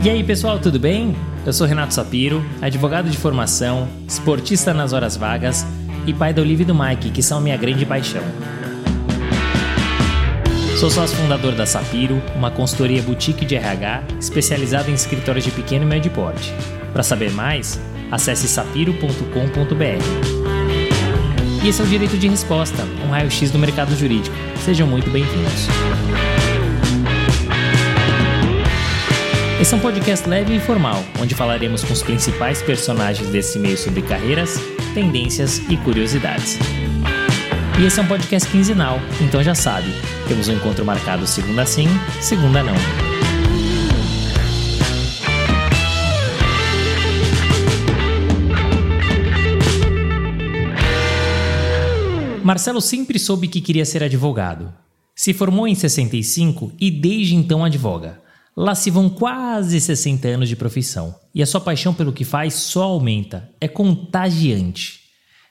E aí pessoal, tudo bem? Eu sou Renato Sapiro, advogado de formação, esportista nas horas vagas e pai da Olivia e do Mike, que são minha grande paixão. Sou sócio fundador da Sapiro, uma consultoria boutique de RH especializada em escritórios de pequeno e médio porte. Para saber mais, acesse sapiro.com.br. E esse é o Direito de Resposta, um raio-x do mercado jurídico. Sejam muito bem-vindos. Esse é um podcast leve e informal, onde falaremos com os principais personagens desse meio sobre carreiras, tendências e curiosidades. E esse é um podcast quinzenal, então já sabe, temos um encontro marcado segunda sim, segunda não. Marcelo sempre soube que queria ser advogado. Se formou em 65 e desde então advoga. Lá se vão quase 60 anos de profissão. E a sua paixão pelo que faz só aumenta, é contagiante.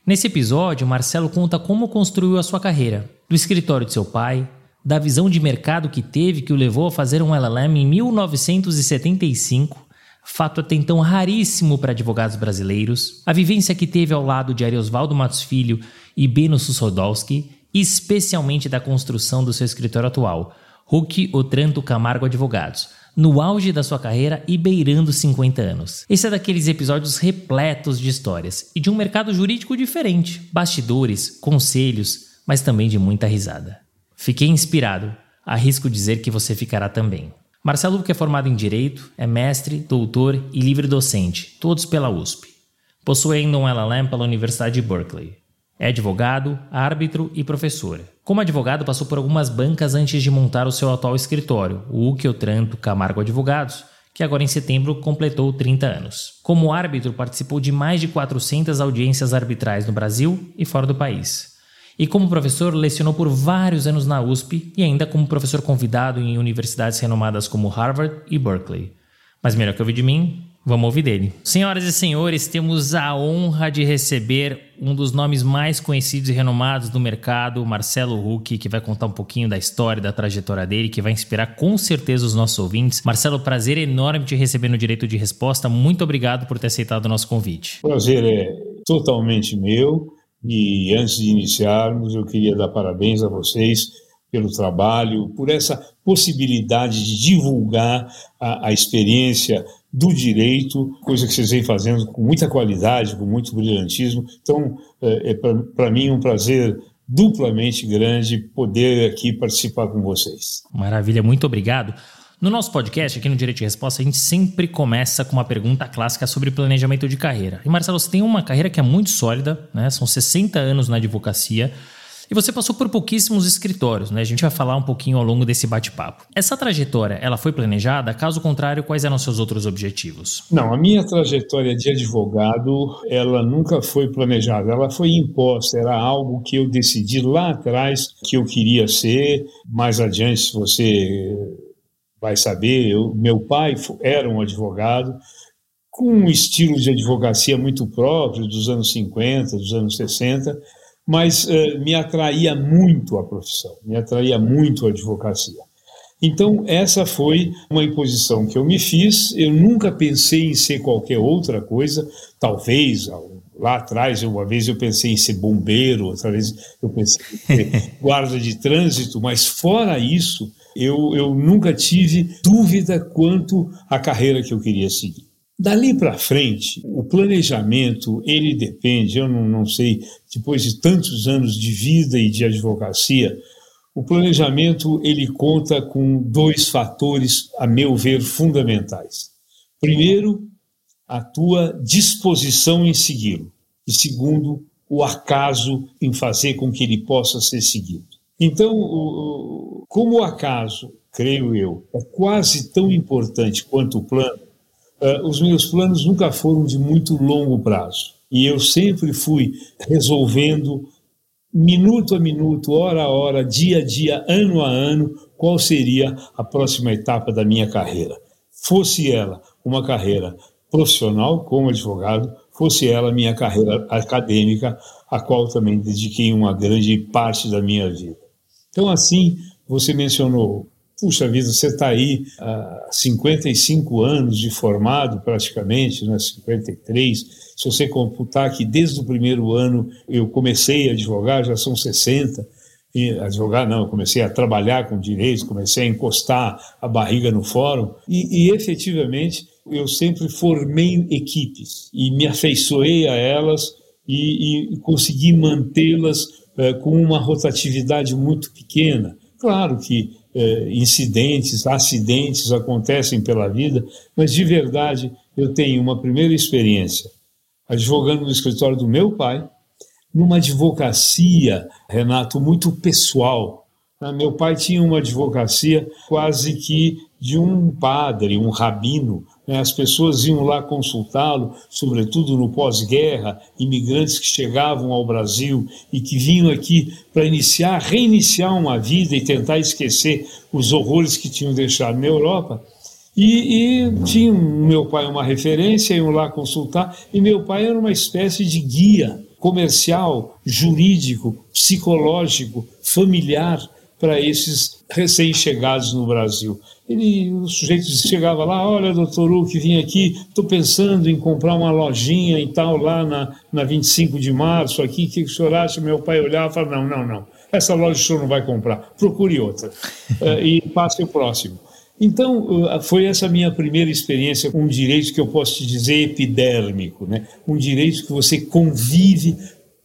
Nesse episódio, Marcelo conta como construiu a sua carreira, do escritório de seu pai, da visão de mercado que teve que o levou a fazer um LLM em 1975, fato até então raríssimo para advogados brasileiros, a vivência que teve ao lado de Ariosvaldo Matos Filho e Beno Sussodolski, e especialmente da construção do seu escritório atual, Huck Otranto Camargo Advogados, no auge da sua carreira e beirando 50 anos. Esse é daqueles episódios repletos de histórias e de um mercado jurídico diferente, bastidores, conselhos, mas também de muita risada. Fiquei inspirado, arrisco dizer que você ficará também. Marcelo Huck é formado em Direito, é mestre, doutor e livre docente, todos pela USP. Possui ainda um LLM pela Universidade de Berkeley. É advogado, árbitro e professor. Como advogado, passou por algumas bancas antes de montar o seu atual escritório, o UC Otranto Camargo Advogados, que agora em setembro completou 30 anos. Como árbitro, participou de mais de 400 audiências arbitrais no Brasil e fora do país. E como professor, lecionou por vários anos na USP e ainda como professor convidado em universidades renomadas como Harvard e Berkeley. Mas melhor que ouvir de mim, Vamos ouvir dele. Senhoras e senhores, temos a honra de receber um dos nomes mais conhecidos e renomados do mercado, Marcelo Huck, que vai contar um pouquinho da história, da trajetória dele, que vai inspirar com certeza os nossos ouvintes. Marcelo, prazer enorme te receber no Direito de Resposta. Muito obrigado por ter aceitado o nosso convite. Prazer é totalmente meu. E antes de iniciarmos, eu queria dar parabéns a vocês pelo trabalho, por essa possibilidade de divulgar a, a experiência do direito, coisa que vocês vêm fazendo com muita qualidade, com muito brilhantismo. Então, é, é para mim um prazer duplamente grande poder aqui participar com vocês. Maravilha, muito obrigado. No nosso podcast, aqui no Direito de Resposta, a gente sempre começa com uma pergunta clássica sobre planejamento de carreira. E Marcelo, você tem uma carreira que é muito sólida, né? São 60 anos na advocacia. E você passou por pouquíssimos escritórios, né? A gente vai falar um pouquinho ao longo desse bate-papo. Essa trajetória, ela foi planejada? Caso contrário, quais eram seus outros objetivos? Não, a minha trajetória de advogado, ela nunca foi planejada, ela foi imposta, era algo que eu decidi lá atrás que eu queria ser. Mais adiante, se você vai saber, eu, meu pai era um advogado com um estilo de advocacia muito próprio dos anos 50, dos anos 60, mas uh, me atraía muito a profissão, me atraía muito a advocacia. Então, essa foi uma imposição que eu me fiz. Eu nunca pensei em ser qualquer outra coisa. Talvez, lá atrás, uma vez eu pensei em ser bombeiro, outra vez eu pensei em ser guarda de trânsito, mas fora isso, eu, eu nunca tive dúvida quanto à carreira que eu queria seguir. Dali para frente, o planejamento, ele depende, eu não, não sei, depois de tantos anos de vida e de advocacia, o planejamento ele conta com dois fatores, a meu ver, fundamentais. Primeiro, a tua disposição em segui-lo. E segundo, o acaso em fazer com que ele possa ser seguido. Então, como o acaso, creio eu, é quase tão importante quanto o plano, uh, os meus planos nunca foram de muito longo prazo. E eu sempre fui resolvendo, minuto a minuto, hora a hora, dia a dia, ano a ano, qual seria a próxima etapa da minha carreira. Fosse ela uma carreira profissional como advogado, fosse ela minha carreira acadêmica, a qual também dediquei uma grande parte da minha vida. Então, assim, você mencionou puxa vida, você está aí há 55 anos de formado, praticamente, né, 53. Se você computar que desde o primeiro ano eu comecei a advogar, já são 60. E advogar não, eu comecei a trabalhar com direitos, comecei a encostar a barriga no fórum e, e efetivamente eu sempre formei equipes e me afeiçoei a elas e, e consegui mantê-las é, com uma rotatividade muito pequena. Claro que é, incidentes, acidentes acontecem pela vida, mas de verdade eu tenho uma primeira experiência advogando no escritório do meu pai, numa advocacia, Renato, muito pessoal. Né? Meu pai tinha uma advocacia quase que de um padre, um rabino, né? As pessoas iam lá consultá-lo, sobretudo no pós-guerra, imigrantes que chegavam ao Brasil e que vinham aqui para iniciar, reiniciar uma vida e tentar esquecer os horrores que tinham deixado na Europa. E, e tinha meu pai uma referência, iam lá consultar, e meu pai era uma espécie de guia comercial, jurídico, psicológico, familiar para esses recém-chegados no Brasil. Ele, o sujeito chegava lá, olha, doutor Huck, vim aqui, estou pensando em comprar uma lojinha e tal lá na, na 25 de março, aqui, o que, que o senhor acha? Meu pai olhava e falava, não, não, não, essa loja o senhor não vai comprar, procure outra. uh, e passe o próximo. Então, uh, foi essa minha primeira experiência com um direito que eu posso te dizer epidérmico, né? um direito que você convive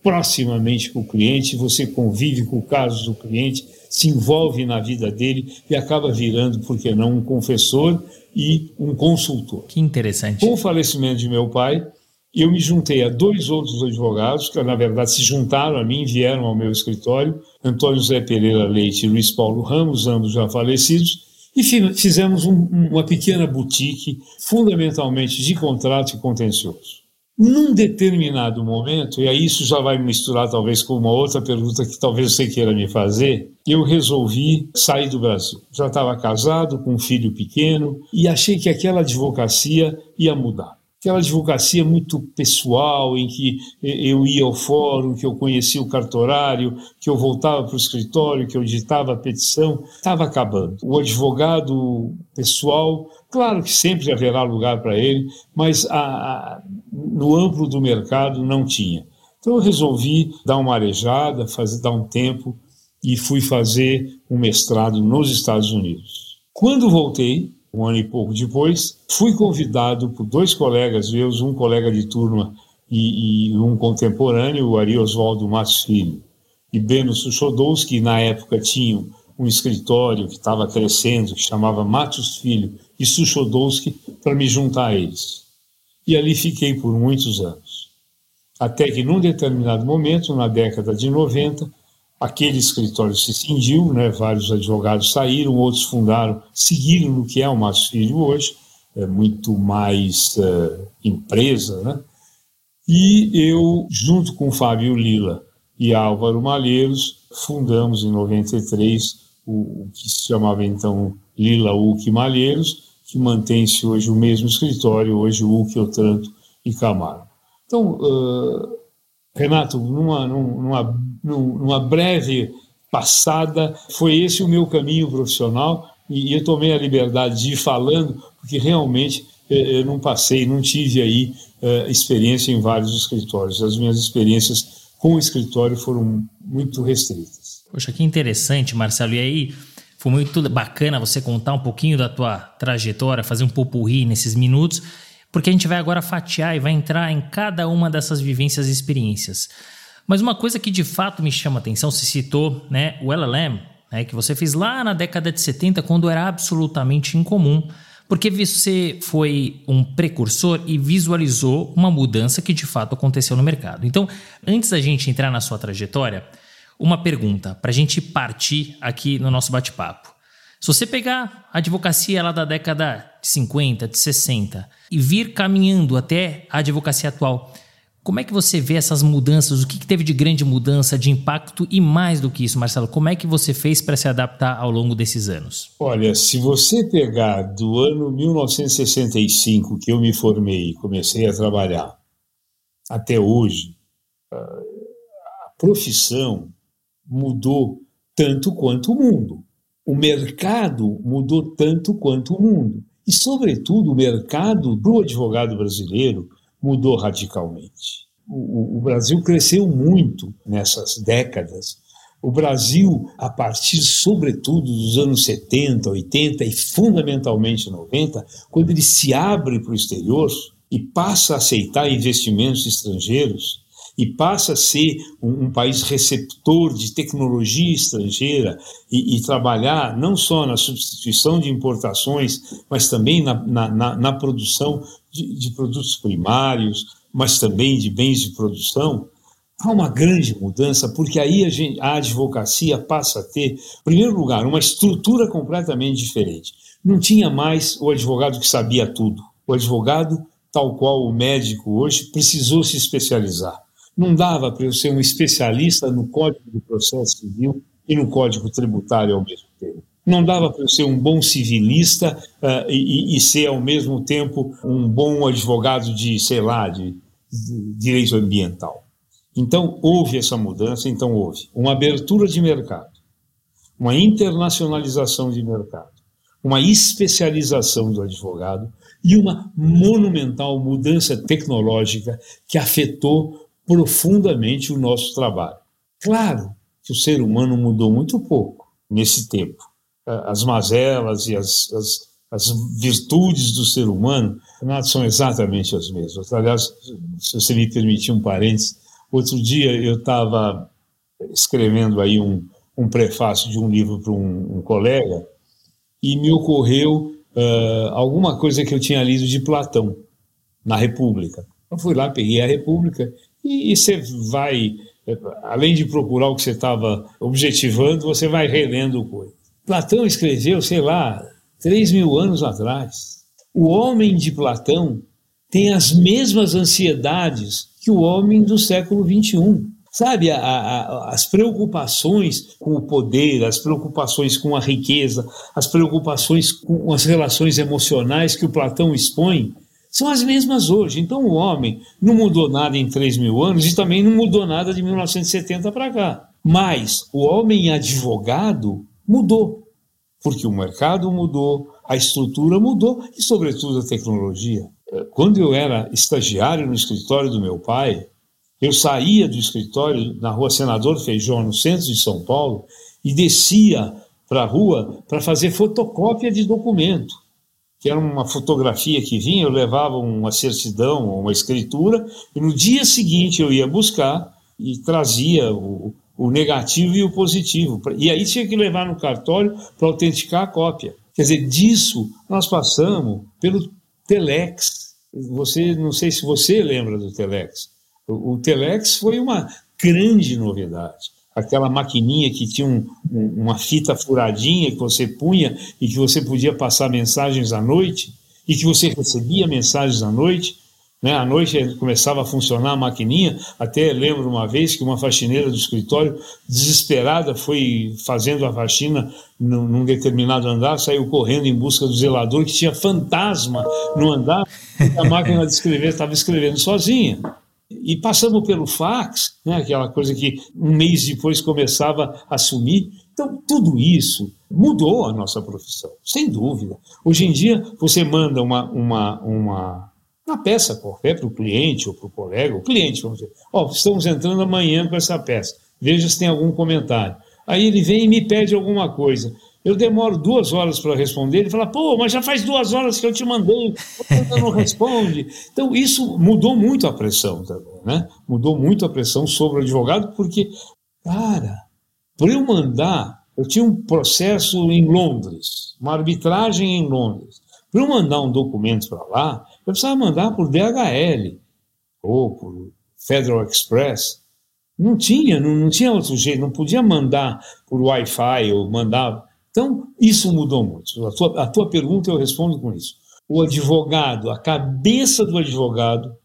proximamente com o cliente, você convive com o caso do cliente, se envolve na vida dele e acaba virando, por que não, um confessor e um consultor. Que interessante. Com o falecimento de meu pai, eu me juntei a dois outros advogados, que na verdade se juntaram a mim, vieram ao meu escritório, Antônio José Pereira Leite e Luiz Paulo Ramos, ambos já falecidos, e fizemos um, uma pequena boutique, fundamentalmente de contrato e contencioso. Num determinado momento, e aí isso já vai misturar talvez com uma outra pergunta que talvez você queira me fazer, eu resolvi sair do Brasil. Já estava casado, com um filho pequeno, e achei que aquela advocacia ia mudar aquela advocacia muito pessoal, em que eu ia ao fórum, que eu conhecia o cartorário, que eu voltava para o escritório, que eu ditava a petição, estava acabando. O advogado pessoal, claro que sempre haverá lugar para ele, mas a, a, no amplo do mercado não tinha. Então eu resolvi dar uma arejada, fazer, dar um tempo e fui fazer um mestrado nos Estados Unidos. Quando voltei, um ano e pouco depois, fui convidado por dois colegas meus, um colega de turma e, e um contemporâneo, o Ari Oswaldo Matos Filho, e Beno Suchodowski, na época tinham um escritório que estava crescendo, que chamava Matos Filho e Suchodowski, para me juntar a eles. E ali fiquei por muitos anos. Até que, num determinado momento, na década de 90, aquele escritório se cindiu, né, vários advogados saíram, outros fundaram, seguiram no que é o Márcio Filho hoje, é muito mais uh, empresa, né? E eu, junto com Fábio Lila e Álvaro Malheiros, fundamos em 93 o, o que se chamava então Lila Uc Malheiros, que mantém-se hoje o mesmo escritório, hoje o Uc Otranto e Camargo. Então, uh, Renato, numa, numa, numa breve passada, foi esse o meu caminho profissional e eu tomei a liberdade de ir falando, porque realmente eh, eu não passei, não tive aí uh, experiência em vários escritórios. As minhas experiências com o escritório foram muito restritas. Poxa, que interessante, Marcelo. E aí, foi muito bacana você contar um pouquinho da tua trajetória, fazer um popurri nesses minutos porque a gente vai agora fatiar e vai entrar em cada uma dessas vivências e experiências. Mas uma coisa que de fato me chama a atenção, se citou né, o LLM, né, que você fez lá na década de 70, quando era absolutamente incomum, porque você foi um precursor e visualizou uma mudança que de fato aconteceu no mercado. Então, antes da gente entrar na sua trajetória, uma pergunta para a gente partir aqui no nosso bate-papo. Se você pegar a advocacia lá da década de 50, de 60 e vir caminhando até a advocacia atual, como é que você vê essas mudanças? O que, que teve de grande mudança, de impacto e mais do que isso, Marcelo? Como é que você fez para se adaptar ao longo desses anos? Olha, se você pegar do ano 1965 que eu me formei e comecei a trabalhar até hoje, a profissão mudou tanto quanto o mundo o mercado mudou tanto quanto o mundo. E, sobretudo, o mercado do advogado brasileiro mudou radicalmente. O, o, Brasil cresceu muito nessas décadas. O Brasil, a partir, sobretudo, dos anos 70, 80 e fundamentalmente 90, quando ele se abre para o exterior e passa a aceitar investimentos estrangeiros, e passa a ser um, um país receptor de tecnologia estrangeira e, e, trabalhar não só na substituição de importações, mas também na, na, na, na produção de, de produtos primários, mas também de bens de produção, há uma grande mudança, porque aí a, gente, a, advocacia passa a ter, em primeiro lugar, uma estrutura completamente diferente. Não tinha mais o advogado que sabia tudo. O advogado, tal qual o médico hoje, precisou se especializar. Não dava para eu ser um especialista no Código do Processo Civil e no Código Tributário ao mesmo tempo. Não dava para eu ser um bom civilista uh, e, e, ser, ao mesmo tempo, um bom advogado de, sei lá, de, de direito ambiental. Então, houve essa mudança, então houve uma abertura de mercado, uma internacionalização de mercado, uma especialização do advogado e uma monumental mudança tecnológica que afetou profundamente o nosso trabalho. Claro que o ser humano mudou muito pouco nesse tempo. As mazelas e as, as, as virtudes do ser humano são exatamente as mesmas. Aliás, se você me permitir um parênteses, outro dia eu estava escrevendo aí um, um prefácio de um livro para um, um colega e me ocorreu uh, alguma coisa que eu tinha lido de Platão na República. Eu fui lá, peguei a República e, você vai, além de procurar o que você estava objetivando, você vai relendo coisas. Platão escreveu, sei lá, três mil anos atrás. O homem de Platão tem as mesmas ansiedades que o homem do século XXI. Sabe, a, a, as preocupações com o poder, as preocupações com a riqueza, as preocupações com as relações emocionais que o Platão expõe, são as mesmas hoje. Então o homem não mudou nada em 3 mil anos e também não mudou nada de 1970 para cá. Mas o homem advogado mudou, porque o mercado mudou, a estrutura mudou e, sobretudo, a tecnologia. Quando eu era estagiário no escritório do meu pai, eu saía do escritório na rua Senador Feijó, no centro de São Paulo, e descia para a rua para fazer fotocópia de documento que era uma fotografia que vinha, eu levava uma certidão, uma escritura, e no dia seguinte eu ia buscar e trazia o, o negativo e o positivo. E aí tinha que levar no cartório para autenticar a cópia. Quer dizer, disso nós passamos pelo Telex. Você, não sei se você lembra do Telex. O, o Telex foi uma grande novidade aquela maquininha que tinha um, um, uma fita furadinha que você punha e que você podia passar mensagens à noite e que você recebia mensagens à noite. Né? À noite começava a funcionar a maquininha. Até lembro uma vez que uma faxineira do escritório, desesperada, foi fazendo a faxina num, num determinado andar, saiu correndo em busca do zelador que tinha fantasma no andar. A máquina de escrever estava escrevendo sozinha. E passamos pelo fax, né, aquela coisa que um mês depois começava a sumir. Então, tudo isso mudou a nossa profissão, sem dúvida. Hoje em dia, você manda uma, uma, uma, uma peça qualquer para o cliente ou para o colega, o cliente, vamos dizer, ó, oh, estamos entrando amanhã com essa peça, veja se tem algum comentário. Aí ele vem e me pede alguma coisa. Eu demoro duas horas para responder. Ele fala, pô, mas já faz duas horas que eu te mandei, você não responde. Então, isso mudou muito a pressão também, né? Mudou muito a pressão sobre o advogado, porque, cara, para eu mandar, eu tinha um processo em Londres, uma arbitragem em Londres. Para eu mandar um documento para lá, eu precisava mandar por DHL ou por Federal Express. Não tinha, não, não tinha outro jeito, não podia mandar por Wi-Fi ou mandar então, isso mudou muito. A tua, a tua pergunta eu respondo com isso. O advogado, a cabeça do advogado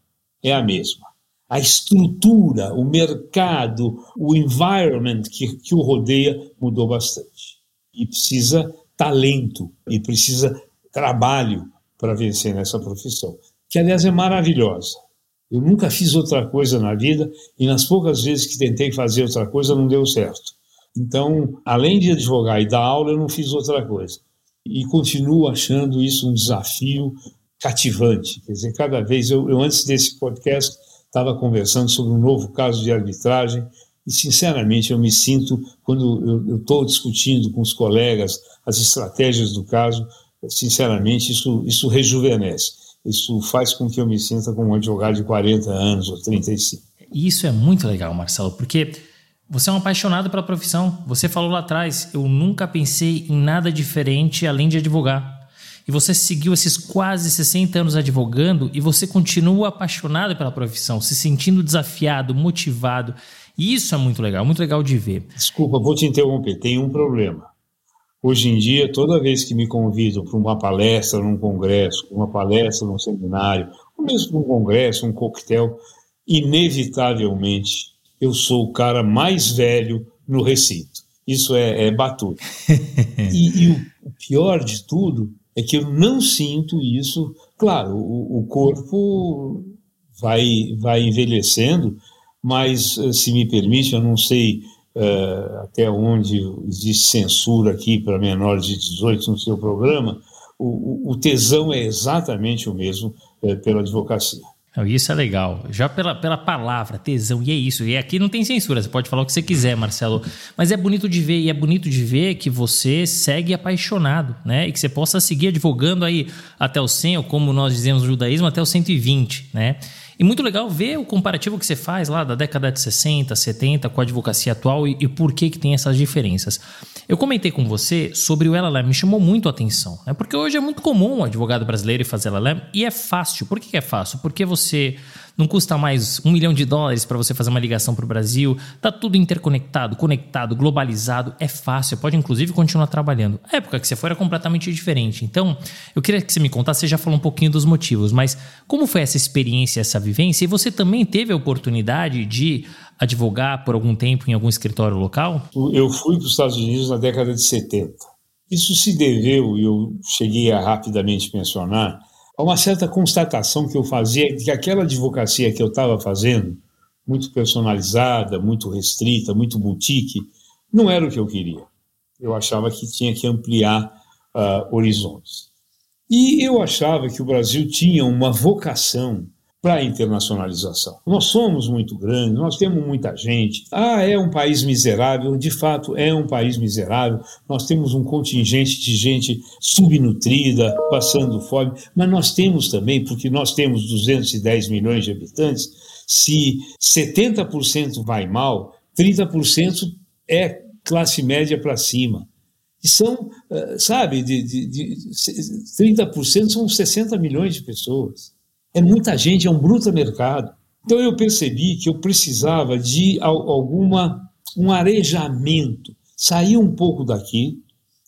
é a mesma. A estrutura, o mercado, o environment que, que o rodeia mudou bastante. E precisa talento, e precisa trabalho para vencer nessa profissão, que aliás é maravilhosa. Eu nunca fiz outra coisa na vida e nas poucas vezes que tentei fazer outra coisa não deu certo. Então, além de advogar e dar aula, eu não fiz outra coisa. E continuo achando isso um desafio cativante. Quer dizer, cada vez, eu, eu antes desse podcast, estava conversando sobre um novo caso de arbitragem e, sinceramente, eu me sinto, quando eu estou discutindo com os colegas as estratégias do caso, sinceramente, isso, isso rejuvenesce. Isso faz com que eu me sinta como um advogado de 40 anos ou 35. Isso é muito legal, Marcelo, porque você é um apaixonado pela profissão. Você falou lá atrás, eu nunca pensei em nada diferente além de advogar. E você seguiu esses quase 60 anos advogando e você continua apaixonado pela profissão, se sentindo desafiado, motivado. E isso é muito legal, muito legal de ver. Desculpa, vou te interromper. Tem um problema. Hoje em dia, toda vez que me convidam para uma palestra num congresso, uma palestra num seminário, ou mesmo para um congresso, um coquetel, inevitavelmente eu sou o cara mais velho no recinto. Isso é, é batuta. e, e o, pior de tudo é que eu não sinto isso. Claro, o, o corpo vai, vai envelhecendo, mas, eh, se me permite, eu não sei uh, até onde existe censura aqui para menores de 18 no seu programa, o, o tesão é exatamente o mesmo uh, pela advocacia. Isso é legal. Já pela, pela palavra, tesão, e é isso. E aqui não tem censura, você pode falar o que você quiser, Marcelo. Mas é bonito de ver, e é bonito de ver que você segue apaixonado, né? E que você possa seguir advogando aí até o 100, ou como nós dizemos no judaísmo, até o 120, né? E muito legal ver o comparativo que você faz lá da década de 60, 70 com a advocacia atual e, e por que, que tem essas diferenças. Eu comentei com você sobre o LLM, me chamou muito a atenção, né? porque hoje é muito comum o advogado brasileiro fazer LLM e é fácil. Por que é fácil? Porque você não custa mais um milhão de dólares para você fazer uma ligação para o Brasil, tá tudo interconectado, conectado, globalizado, é fácil, pode inclusive continuar trabalhando. A época que você foi era completamente diferente. Então, eu queria que você me contasse, você já falou um pouquinho dos motivos, mas como foi essa experiência, essa vivência? E você também teve a oportunidade de advogar por algum tempo em algum escritório local? Eu fui para os Estados Unidos na década de 70. Isso se deveu, e eu cheguei a rapidamente mencionar, a uma certa constatação que eu fazia de que aquela advocacia que eu estava fazendo, muito personalizada, muito restrita, muito boutique, não era o que eu queria. Eu achava que tinha que ampliar uh, horizontes. E eu achava que o Brasil tinha uma vocação para a internacionalização. Nós somos muito grandes, nós temos muita gente. Ah, é um país miserável, de fato é um país miserável. Nós temos um contingente de gente subnutrida, passando fome, mas nós temos também, porque nós temos 210 milhões de habitantes, se 70% vai mal, 30% é classe média para cima. E são, eh, sabe, de, de, de 30% são 60 milhões de pessoas. É muita gente, é um bruto mercado. Então eu percebi que eu precisava de alguma um arejamento, sair um pouco daqui,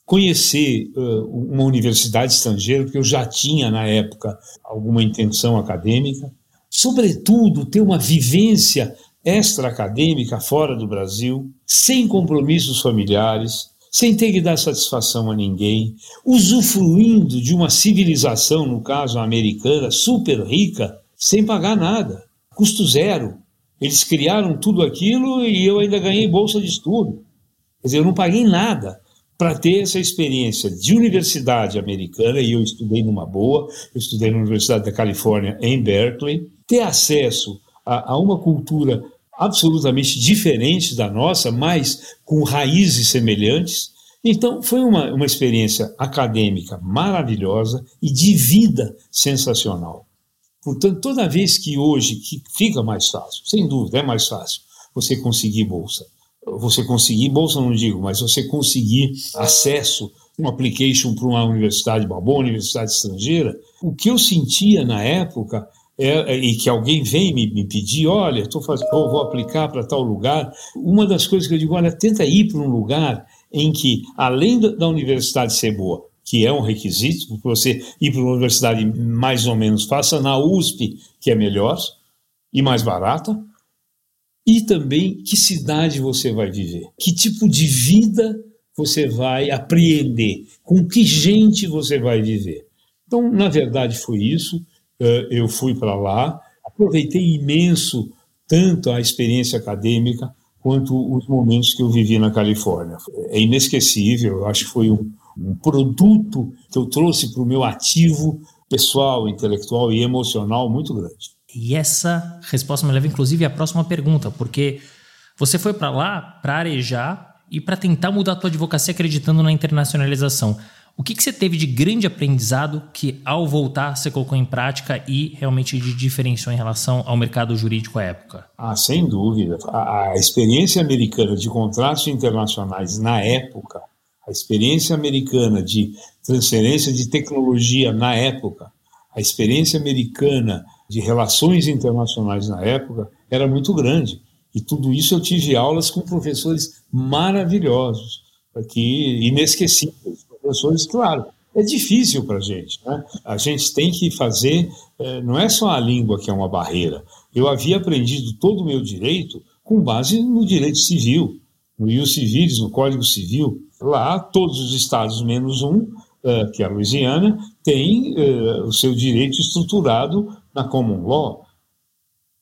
conhecer uh, uma universidade estrangeira, porque eu já tinha na época alguma intenção acadêmica, sobretudo ter uma vivência extra-acadêmica fora do Brasil, sem compromissos familiares, sem ter que dar satisfação a ninguém, usufruindo de uma civilização, no caso americana, super rica, sem pagar nada, custo zero. Eles criaram tudo aquilo e eu ainda ganhei bolsa de estudo. Quer dizer, eu não paguei nada para ter essa experiência de universidade americana, e eu estudei numa boa, eu estudei na Universidade da Califórnia, em Berkeley, ter acesso a, a uma cultura absolutamente diferentes da nossa, mas com raízes semelhantes. Então, foi uma, uma experiência acadêmica maravilhosa e de vida sensacional. Portanto, toda vez que hoje que fica mais fácil, sem dúvida, é mais fácil você conseguir bolsa. Você conseguir bolsa, não digo, mas você conseguir acesso, um application para uma universidade, uma boa universidade estrangeira. O que eu sentia na época é, é, e que alguém vem me, me pedir, olha, estou fazendo, vou aplicar para tal lugar. Uma das coisas que eu digo, olha, tenta ir para um lugar em que, além da universidade ser boa, que é um requisito, porque você ir para uma universidade mais ou menos, faça na USP, que é melhor e mais barata, e também que cidade você vai viver, que tipo de vida você vai apreender, com que gente você vai viver. Então, na verdade, foi isso. Eh, eu fui para lá, aproveitei imenso tanto a experiência acadêmica quanto os momentos que eu vivi na Califórnia. É inesquecível, eu acho que foi um, um produto que eu trouxe para o meu ativo pessoal, intelectual e emocional muito grande. E essa resposta me leva inclusive à próxima pergunta, porque você foi para lá para arejar e para tentar mudar a tua advocacia acreditando na internacionalização. O que, que você teve de grande aprendizado que, ao voltar, você colocou em prática e realmente de diferenciou em relação ao mercado jurídico à época? Ah, sem dúvida. A, a experiência americana de contratos internacionais na época, a experiência americana de transferência de tecnologia na época, a experiência americana de relações internacionais na época era muito grande. E tudo isso eu tive aulas com professores maravilhosos, aqui inesquecíveis professores, claro, é difícil para a gente. Né? A gente tem que fazer, é, não é só a língua que é uma barreira. Eu havia aprendido todo o meu direito com base no direito civil, no ius civilis, no Código Civil. Lá, todos os estados menos um, é, que é a Louisiana, têm é, o seu direito estruturado na common law.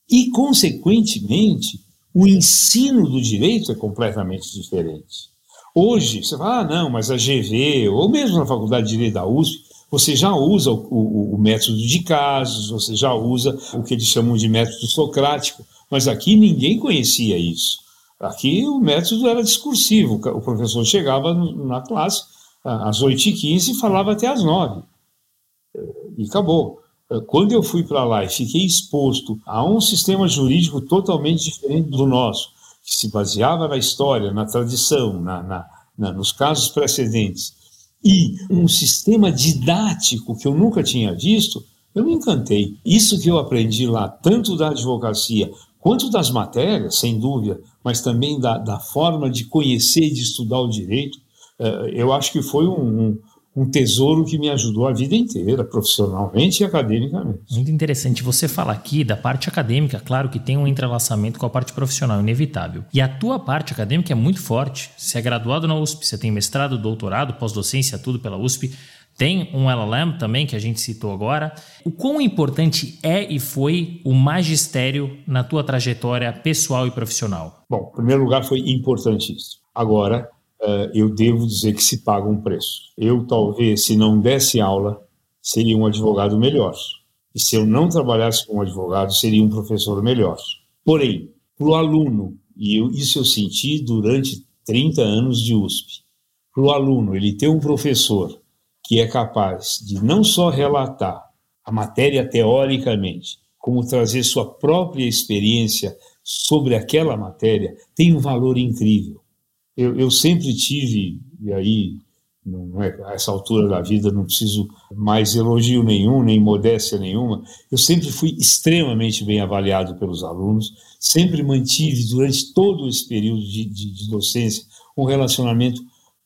E, consequentemente, o ensino do direito é completamente diferente. Hoje, você fala, ah, não, mas a GV, ou mesmo na Faculdade de Direito da USP, você já usa o, o, o, método de casos, você já usa o que eles chamam de método socrático, mas aqui ninguém conhecia isso. Aqui o método era discursivo, o professor chegava na classe às 8h15 e falava até às 9 E acabou. Quando eu fui para lá e fiquei exposto a um sistema jurídico totalmente diferente do nosso, que se baseava na história, na tradição, na, na, na, nos casos precedentes, e um sistema didático que eu nunca tinha visto, eu me encantei. Isso que eu aprendi lá, tanto da advocacia quanto das matérias, sem dúvida, mas também da, da forma de conhecer e de estudar o direito, eh, eu acho que foi um, um tesouro que me ajudou a vida inteira, profissionalmente e academicamente. Muito interessante. Você fala aqui da parte acadêmica, claro que tem um entrelaçamento com a parte profissional, inevitável. E a tua parte acadêmica é muito forte. Você é graduado na USP, você tem mestrado, doutorado, pós-docência, tudo pela USP. Tem um LLM também, que a gente citou agora. O quão importante é e foi o magistério na tua trajetória pessoal e profissional? Bom, em primeiro lugar, foi importantíssimo. Agora, uh, eu devo dizer que se paga um preço. Eu, talvez, se não desse aula, seria um advogado melhor. E se eu não trabalhasse como advogado, seria um professor melhor. Porém, para o aluno, e eu, isso eu senti durante 30 anos de USP, para o aluno, ele ter um professor que é capaz de não só relatar a matéria teoricamente, como trazer sua própria experiência sobre aquela matéria, tem um valor incrível eu, eu sempre tive, e aí não é, a essa altura da vida não preciso mais elogio nenhum, nem modéstia nenhuma. Eu sempre fui extremamente bem avaliado pelos alunos, sempre mantive durante todo esse período de, de, de docência um relacionamento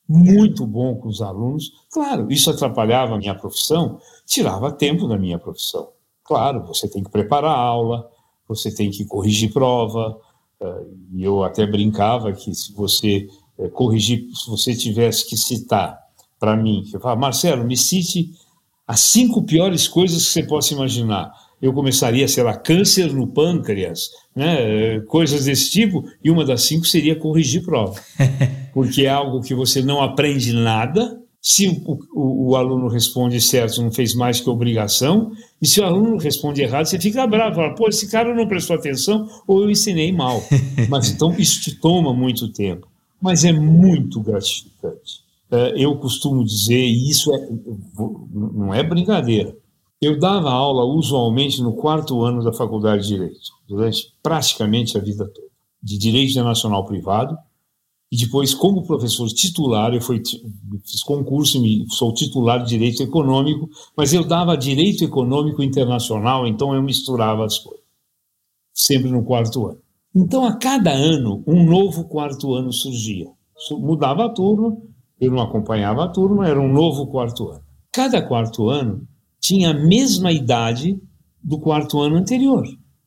muito bom com os alunos. Claro, isso atrapalhava a minha profissão, tirava tempo da minha profissão. Claro, você tem que preparar a aula, você tem que corrigir prova, eh, e eu até brincava que se você é, corrigir, se você tivesse que citar para mim, você fala, Marcelo, me cite as cinco piores coisas que você possa imaginar. Eu começaria, sei lá, câncer no pâncreas, né, coisas desse tipo, e uma das cinco seria corrigir prova. Porque é algo que você não aprende nada, se o, o, o, aluno responde certo, não fez mais que obrigação, e se o aluno responde errado, você fica bravo, fala, pô, esse cara não prestou atenção ou eu ensinei mal. Mas então isso te toma muito tempo mas é muito gratificante. É, eu costumo dizer, e isso é, não é brincadeira, eu dava aula usualmente no quarto ano da Faculdade de Direito, durante praticamente a vida toda, de Direito Internacional Privado, e depois, como professor titular, eu fui, fiz concurso e sou titular de Direito Econômico, mas eu dava Direito Econômico Internacional, então eu misturava as coisas, sempre no quarto ano. Então, a cada ano, um novo quarto ano surgia. Mudava a turma, eu não acompanhava a turma, era um novo quarto ano. Cada quarto ano tinha a mesma idade do quarto ano anterior.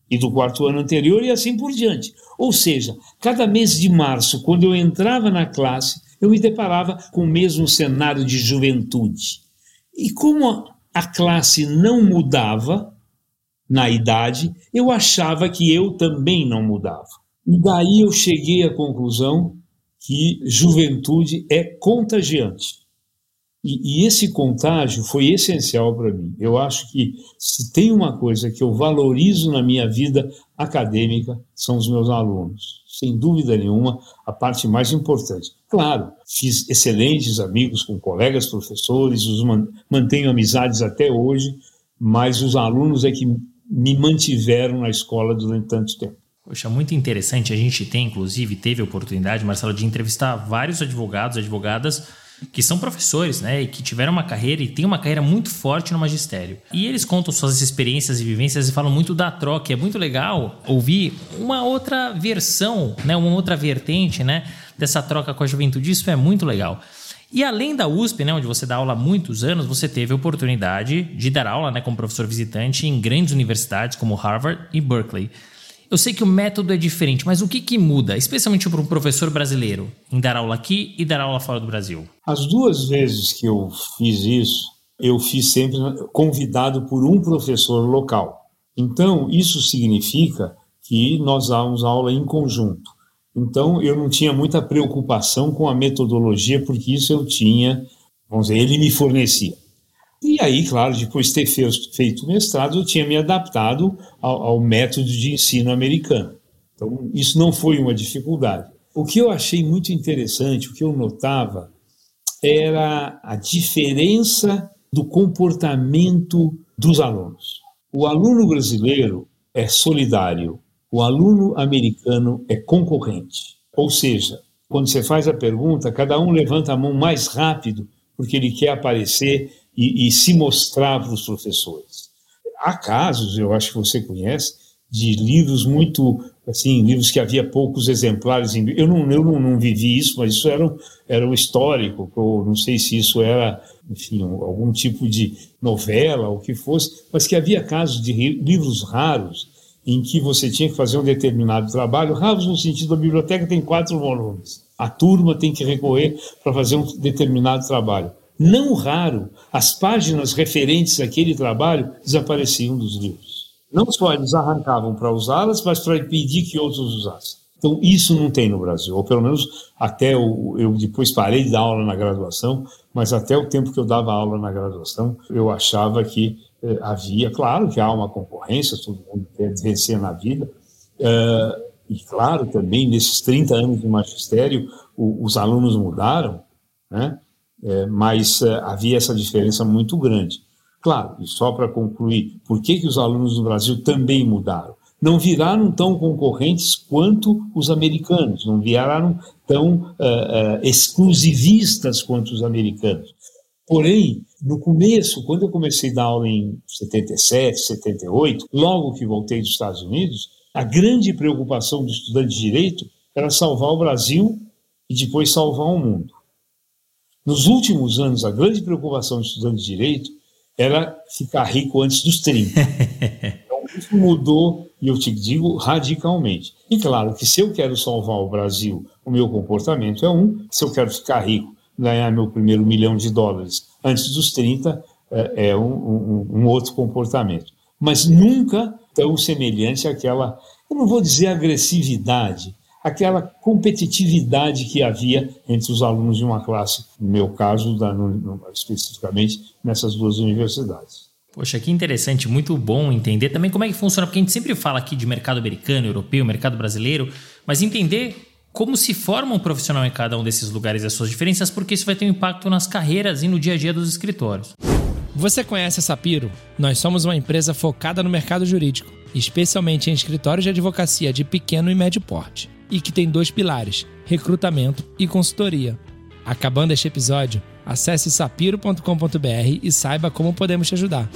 E do quarto ano anterior e assim por diante. Ou seja, cada mês de março, quando eu entrava na classe, eu me deparava com o mesmo cenário de juventude. E como a classe não mudava, na idade, eu achava que eu também não mudava. E daí eu cheguei à conclusão que juventude é contagiante. E, e esse contágio foi essencial para mim. Eu acho que se tem uma coisa que eu valorizo na minha vida acadêmica, são os meus alunos. Sem dúvida nenhuma, a parte mais importante. Claro, fiz excelentes amigos com colegas professores, os mantenho amizades até hoje, mas os alunos é que me mantiveram na escola durante tanto tempo. Poxa, muito interessante. A gente tem, inclusive, teve a oportunidade, Marcelo, de entrevistar vários advogados, advogadas que são professores, né, e que tiveram uma carreira e têm uma carreira muito forte no magistério. E eles contam suas experiências e vivências e falam muito da troca. E é muito legal ouvir uma outra versão, né, uma outra vertente, né, dessa troca com a juventude. Isso é muito legal. E além da USP, né, onde você dá aula há muitos anos, você teve a oportunidade de dar aula né, como professor visitante em grandes universidades como Harvard e Berkeley. Eu sei que o método é diferente, mas o que, que muda, especialmente para um professor brasileiro, em dar aula aqui e dar aula fora do Brasil? As duas vezes que eu fiz isso, eu fiz sempre convidado por um professor local. Então, isso significa que nós dávamos aula em conjunto. Então, eu não tinha muita preocupação com a metodologia, porque isso eu tinha, vamos dizer, ele me fornecia. E aí, claro, depois de ter feito o mestrado, eu tinha me adaptado ao, ao método de ensino americano. Então, isso não foi uma dificuldade. O que eu achei muito interessante, o que eu notava, era a diferença do comportamento dos alunos. O aluno brasileiro é solidário, o aluno americano é concorrente. Ou seja, quando você faz a pergunta, cada um levanta a mão mais rápido porque ele quer aparecer e, e se mostrar para os professores. Há casos, eu acho que você conhece, de livros muito assim livros que havia poucos exemplares em eu não eu não, não vivi isso mas isso era era o histórico ou não sei se isso era enfim algum tipo de novela ou o que fosse mas que havia casos de livros raros em que você tinha que fazer um determinado trabalho raros no sentido da biblioteca tem quatro volumes a turma tem que recorrer para fazer um determinado trabalho não raro, as páginas referentes àquele trabalho desapareciam dos livros. Não só eles arrancavam para usá-las, mas para impedir que outros usassem. Então, isso não tem no Brasil, ou pelo menos até o, eu depois parei de dar aula na graduação, mas até o tempo que eu dava aula na graduação, eu achava que havia, claro há uma concorrência, todo mundo quer vencer na vida, eh, e claro também nesses 30 anos de magistério, os alunos mudaram, né? é, mas é, havia essa diferença muito grande. Claro, e só para concluir, por que, que os alunos do Brasil também mudaram? Não viraram tão concorrentes quanto os americanos, não viraram tão uh, uh, exclusivistas quanto os americanos. Porém, no começo, quando eu comecei a dar aula em 77, 78, logo que voltei dos Estados Unidos, a grande preocupação do estudante de direito era salvar o Brasil e depois salvar o mundo. Nos últimos anos, a grande preocupação do estudante de direito era ficar rico antes dos 30. então, isso mudou, e eu te digo, radicalmente. E claro que se eu quero salvar o Brasil, o meu comportamento é um, se eu quero ficar rico, ganhar meu primeiro milhão de dólares antes dos 30, é, é um, um, um outro comportamento. Mas nunca tão semelhante àquela, eu não vou dizer agressividade, aquela competitividade que havia entre os alunos de uma classe, no meu caso, da, no, no, especificamente nessas duas universidades. Poxa, que interessante, muito bom entender também como é que funciona, porque a gente sempre fala aqui de mercado americano, europeu, mercado brasileiro, mas entender como se forma um profissional em cada um desses lugares e as suas diferenças, porque isso vai ter um impacto nas carreiras e no dia a dia dos escritórios. Você conhece a Sapiro? Nós somos uma empresa focada no mercado jurídico, especialmente em escritórios de advocacia de pequeno e médio porte e que tem dois pilares: recrutamento e consultoria. Acabando este episódio, acesse sapiro.com.br e saiba como podemos te ajudar.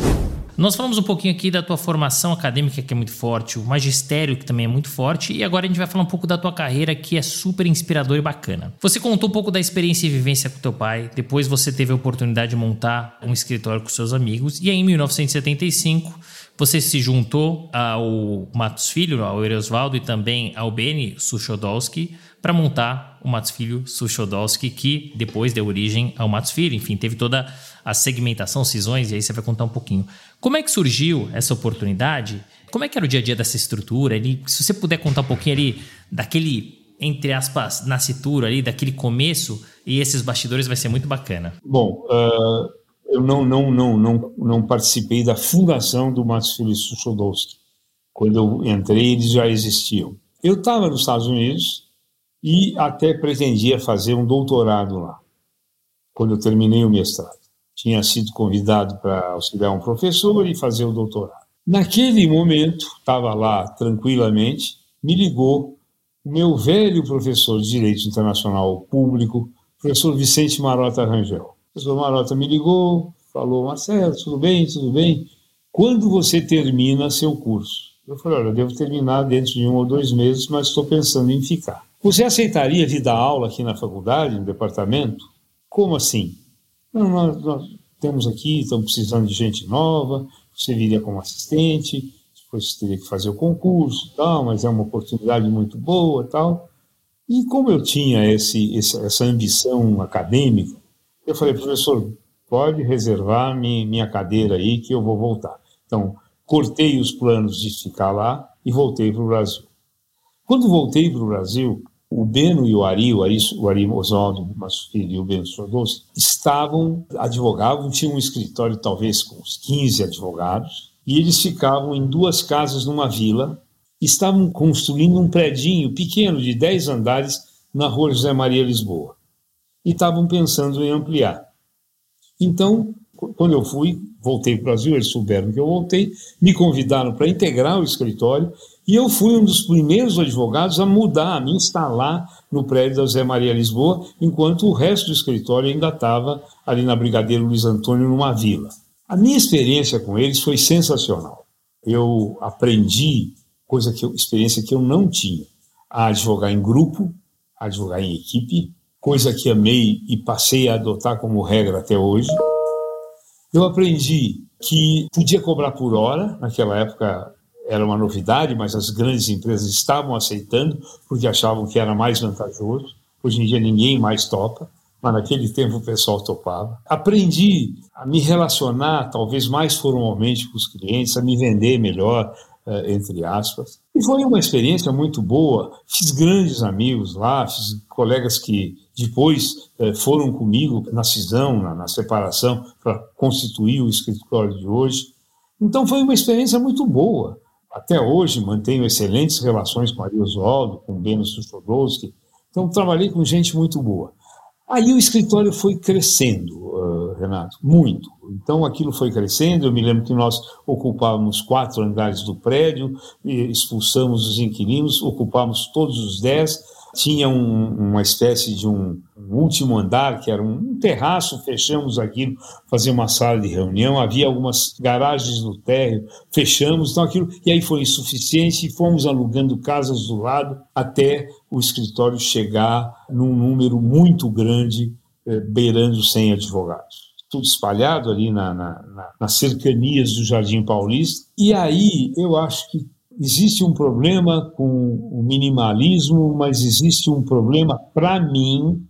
Nós falamos um pouquinho aqui da tua formação acadêmica, que é muito forte, o magistério, que também é muito forte, e agora a gente vai falar um pouco da tua carreira, que é super inspiradora e bacana. Você contou um pouco da experiência e vivência com teu pai, depois você teve a oportunidade de montar um escritório com seus amigos, e aí em 1975 você se juntou ao Matos Filho, ao Erosvaldo e também ao Beni Suchodolski para montar o Matos Filho Suchodolski, que depois deu origem ao Matos Filho. Enfim, teve toda a segmentação, cisões, e aí você vai contar um pouquinho. Como é que surgiu essa oportunidade? Como é que era o dia a dia dessa estrutura? se você puder contar um pouquinho ali daquele, entre aspas, nascituro ali, daquele começo e esses bastidores vai ser muito bacana. Bom, uh, eu não, não, não, não, não participei da fundação do Matos Filho Suchodowski. Quando eu entrei, eles já existiam. Eu estava nos Estados Unidos e até pretendia fazer um doutorado lá, quando eu terminei o mestrado. Tinha sido convidado para auxiliar um professor e fazer o doutorado. Naquele momento, estava lá tranquilamente, me ligou o meu velho professor de Direito Internacional Público, professor Vicente Marota Rangel. O professor Marota me ligou, falou, Marcelo, tudo bem, tudo bem? Quando você termina seu curso? Eu falei, olha, eu devo terminar dentro de um ou dois meses, mas estou pensando em ficar. Você aceitaria vir dar aula aqui na faculdade, no departamento? Como assim? Não, nós, nós temos aqui, estamos precisando de gente nova, você viria como assistente, depois teria que fazer o concurso, tal, mas é uma oportunidade muito boa, tal. E como eu tinha esse, essa ambição acadêmica, eu falei, professor, pode reservar minha cadeira aí que eu vou voltar. Então, cortei os planos de ficar lá e voltei para o Brasil. Quando voltei para o Brasil, o Beno e o Ari, o Ari, o Ari Oswaldo Filho e o Beno Sordowski, estavam, advogavam, tinham um escritório talvez com uns 15 advogados, e eles ficavam em duas casas numa vila, estavam construindo um predinho pequeno de 10 andares na rua José Maria Lisboa. E estavam pensando em ampliar. Então, quando eu fui, voltei para o Brasil, eles souberam que eu voltei, me convidaram para integrar o escritório e eu fui um dos primeiros advogados a mudar, a me instalar no prédio da Zé Maria Lisboa, enquanto o resto do escritório ainda estava ali na Brigadeiro Luiz Antônio, numa vila. A minha experiência com eles foi sensacional. Eu aprendi coisa que eu, experiência que eu não tinha, a advogar em grupo, a advogar em equipe, coisa que amei e passei a adotar como regra até hoje. Eu aprendi que podia cobrar por hora, naquela época era uma novidade, mas as grandes empresas estavam aceitando porque achavam que era mais vantajoso. Hoje em dia ninguém mais topa, mas naquele tempo o pessoal topava. Aprendi a me relacionar, talvez mais formalmente com os clientes, a me vender melhor, entre aspas. E foi uma experiência muito boa. Fiz grandes amigos lá, fiz colegas que depois eh, foram comigo na cisão, na, na separação, para constituir o escritório de hoje. Então foi uma experiência muito boa. Até hoje mantenho excelentes relações com Ari Oswaldo, com Beno Suchodowski. Então trabalhei com gente muito boa. Aí o escritório foi crescendo, uh, Renato, muito. Então aquilo foi crescendo. Eu me lembro que nós ocupávamos quatro andares do prédio, expulsamos os inquilinos, ocupávamos todos os dez. Tinha um, uma espécie de um, um, último andar, que era um, terraço, fechamos aquilo, fazia uma sala de reunião, havia algumas garagens no térreo, fechamos, então aquilo, e aí foi insuficiente, e fomos alugando casas do lado até o escritório chegar num número muito grande, eh, beirando 100 advogados tudo espalhado ali na, na, na, nas cercanias do Jardim Paulista. E aí eu acho que Existe um problema com o minimalismo, mas existe um problema para mim.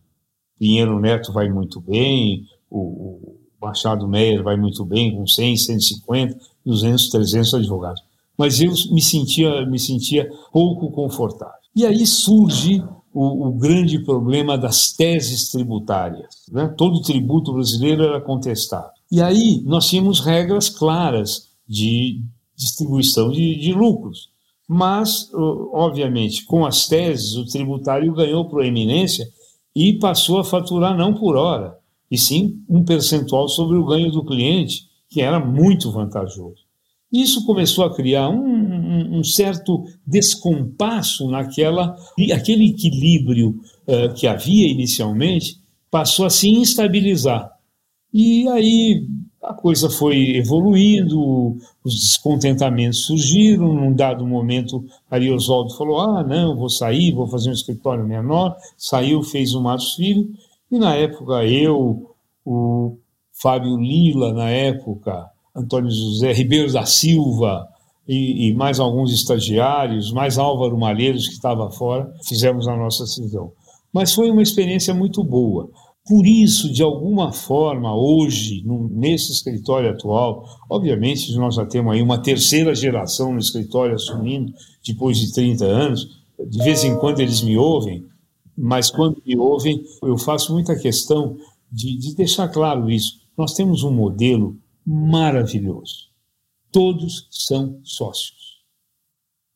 Pinheiro Neto vai muito bem, o, Machado Meyer vai muito bem, com 100, 150, 200, 300 advogados. Mas eu me sentia, me sentia pouco confortável. E aí surge o, o, grande problema das teses tributárias. Né? Todo tributo brasileiro era contestado. E aí nós tínhamos regras claras de distribuição de, de lucros. Mas, obviamente, com as teses, o tributário ganhou proeminência e passou a faturar não por hora, e sim um percentual sobre o ganho do cliente, que era muito vantajoso. Isso começou a criar um, um, um certo descompasso naquela, aquele equilíbrio uh, que havia inicialmente passou a se instabilizar. E aí a coisa foi evoluindo, os descontentamentos surgiram. Num dado momento, Ari Oswaldo falou: Ah, não, vou sair, vou fazer um escritório menor. Saiu, fez o Matos Filho. E na época, eu, o Fábio Lila, na época, Antônio José Ribeiro da Silva e, e mais alguns estagiários, mais Álvaro Malheiros, que estava fora, fizemos a nossa cisão. Mas foi uma experiência muito boa. Por isso, de alguma forma, hoje, nesse escritório atual, obviamente nós já temos aí uma terceira geração no escritório assumindo, depois de 30 anos, de vez em quando eles me ouvem, mas quando me ouvem, eu faço muita questão de, de deixar claro isso. Nós temos um modelo maravilhoso. Todos são sócios.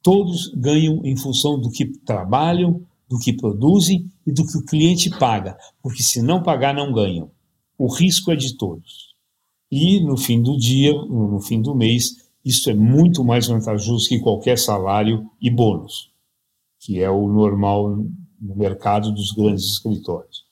Todos ganham em função do que trabalham, do que produzem e do que o cliente paga, porque se não pagar, não ganham. O risco é de todos. E no fim do dia, no fim do mês, isso é muito mais vantajoso que qualquer salário e bônus, que é o normal no mercado dos grandes escritórios.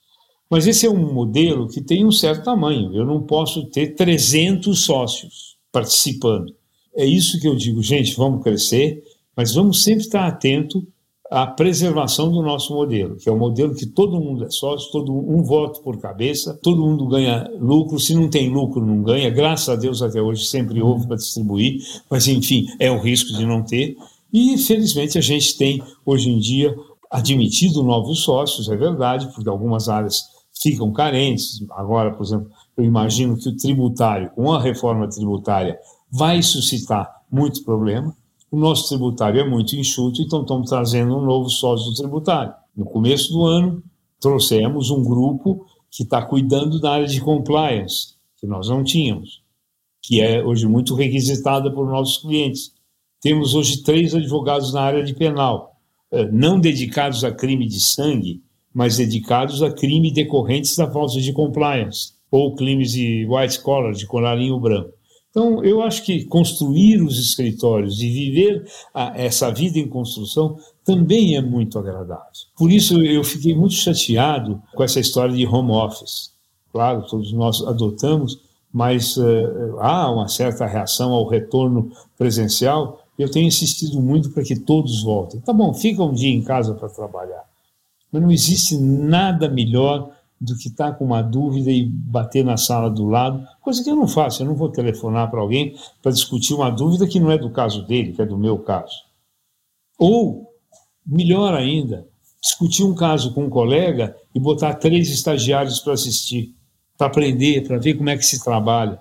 Mas esse é um modelo que tem um certo tamanho. Eu não posso ter 300 sócios participando. É isso que eu digo, gente, vamos crescer, mas vamos sempre estar atento à preservação do nosso modelo, que é o um modelo que todo mundo é sócio, todo um voto por cabeça, todo mundo ganha lucro. Se não tem lucro, não ganha. Graças a Deus até hoje sempre houve para distribuir, mas enfim, é o risco de não ter. E felizmente a gente tem hoje em dia admitido novos sócios, é verdade, porque algumas áreas ficam carentes. Agora, por exemplo, eu imagino que o tributário, com a reforma tributária, vai suscitar muito problema. O nosso tributário é muito enxuto, então estamos trazendo um novo sócio tributário. No começo do ano, trouxemos um grupo que está cuidando da área de compliance, que nós não tínhamos, que é hoje muito requisitada por nossos clientes. Temos hoje três advogados na área de penal, eh, não dedicados a crime de sangue, mas dedicados a crime decorrentes da falta de compliance, ou crimes de white collar, de colarinho branco. Então, eu acho que construir os escritórios e viver a, essa vida em construção também é muito agradável. Por isso, eu fiquei muito chateado com essa história de home office. Claro, todos nós adotamos, mas uh, há uma certa reação ao retorno presencial. Eu tenho insistido muito para que todos voltem. Tá bom, fica um dia em casa para trabalhar mas não existe nada melhor do que estar tá com uma dúvida e bater na sala do lado, coisa que eu não faço, eu não vou telefonar para alguém para discutir uma dúvida que não é do caso dele, que é do meu caso. Ou, melhor ainda, discutir um caso com um colega e botar três estagiários para assistir, para aprender, para ver como é que se trabalha.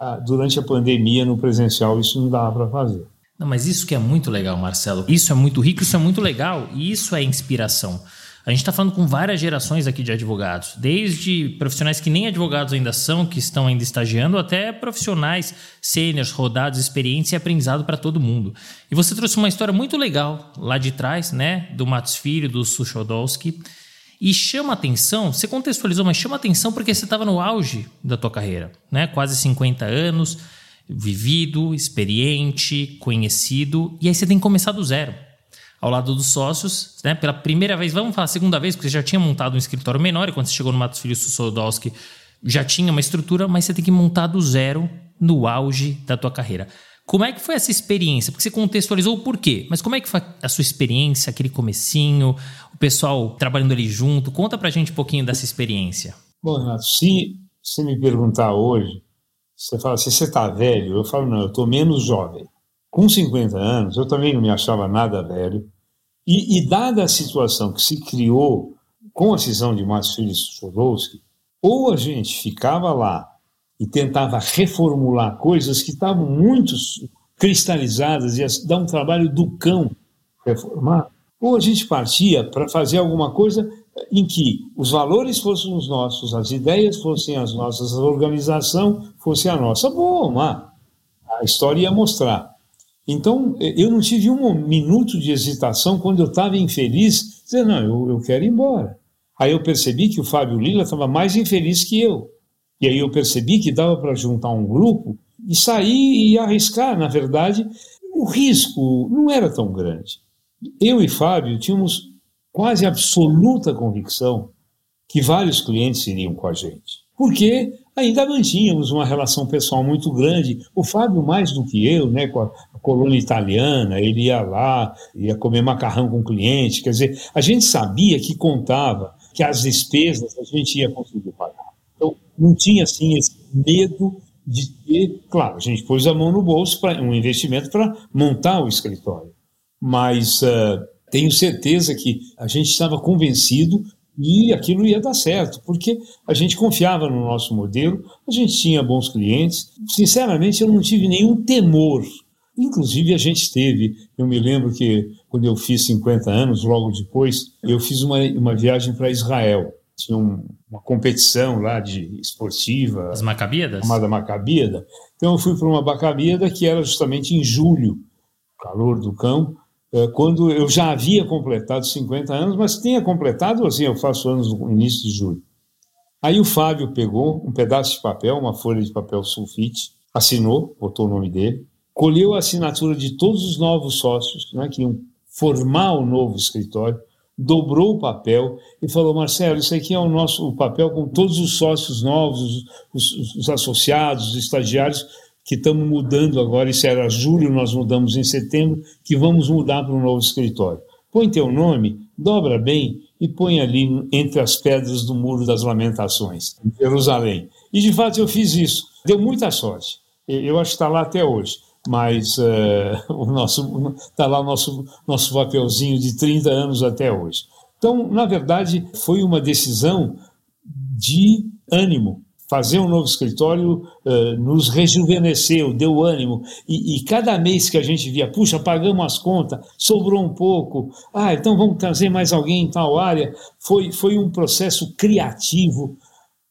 Ah, durante a pandemia, no presencial, isso não dava para fazer. Não, mas isso que é muito legal, Marcelo. Isso é muito rico, isso é muito legal e isso é inspiração. A gente está falando com várias gerações aqui de advogados, desde profissionais que nem advogados ainda são, que estão ainda estagiando, até profissionais sêniores, rodados, experiência e aprendizado para todo mundo. E você trouxe uma história muito legal lá de trás, né, do Matos Filho, do Sushodowski, e chama atenção, você contextualizou, mas chama atenção porque você estava no auge da tua carreira, né, quase 50 anos, vivido, experiente, conhecido, e aí você tem que começar do zero ao lado dos sócios, né? Pela primeira vez, vamos falar segunda vez, porque você já tinha montado um escritório menor, e quando você chegou no Matos Filho Sussodowski já tinha uma estrutura, mas você tem que montar do zero no auge da tua carreira. Como é que foi essa experiência? Porque você contextualizou o porquê, mas como é que foi a sua experiência, aquele comecinho, o pessoal trabalhando ali junto? Conta pra gente um pouquinho dessa experiência. Bom, Renato, se você me perguntar hoje, você fala assim, você está velho? Eu falo, não, eu estou menos jovem. Com 50 anos, eu também não me achava nada velho. E, e dada a situação que se criou com a cisão de Márcio Filho Sodowski, ou a gente ficava lá e tentava reformular coisas que estavam muito cristalizadas, e dar um trabalho do cão reformar, ou a gente partia para fazer alguma coisa em que os valores fossem os nossos, as ideias fossem as nossas, a organização fosse a nossa. Bom, a história ia mostrar. Então, eu não tive um minuto de hesitação quando eu estava infeliz, dizer, não, eu, eu quero ir embora. Aí eu percebi que o Fábio Lila estava mais infeliz que eu. E aí eu percebi que dava para juntar um grupo e sair e arriscar. Na verdade, o risco não era tão grande. Eu e Fábio tínhamos quase absoluta convicção que vários clientes iriam com a gente. Porque ainda mantínhamos uma relação pessoal muito grande. O Fábio, mais do que eu, né, com a colônia italiana, ele ia lá, ia comer macarrão com o cliente. Quer dizer, a gente sabia que contava, que as despesas a gente ia conseguir pagar. Então, não tinha, assim, esse medo de ter. Claro, a gente pôs a mão no bolso para um investimento para montar o escritório. Mas. Uh, tenho certeza que a gente estava convencido e aquilo ia dar certo, porque a gente confiava no nosso modelo, a gente tinha bons clientes. Sinceramente, eu não tive nenhum temor Inclusive, a gente teve, eu me lembro que quando eu fiz 50 anos, logo depois, eu fiz uma, uma viagem para Israel. Tinha um, uma competição lá de esportiva. As Macabíadas? Chamada Macabíada. Então, eu fui para uma Macabíada que era justamente em julho, calor do cão, eh, quando eu já havia completado 50 anos, mas tinha completado, assim, eu faço anos no início de julho. Aí o Fábio pegou um pedaço de papel, uma folha de papel sulfite, assinou, botou o nome dele, colheu a assinatura de todos os novos sócios né, que iam formar o novo escritório, dobrou o papel e falou: Marcelo, isso aqui é o nosso o papel com todos os sócios novos, os, os, os associados, os estagiários que estamos mudando agora. Isso era julho, nós mudamos em setembro, que vamos mudar para um novo escritório. Põe teu nome, dobra bem e põe ali entre as pedras do Muro das Lamentações, em Jerusalém. E de fato eu fiz isso. Deu muita sorte. Eu acho que está lá até hoje mas uh, o nosso está lá o nosso nosso papelzinho de 30 anos até hoje. Então, na verdade, foi uma decisão de ânimo. Fazer um novo escritório uh, nos rejuvenesceu, deu ânimo. E, e, cada mês que a gente via, puxa, pagamos as contas, sobrou um pouco, ah, então vamos trazer mais alguém em tal área. Foi, foi um processo criativo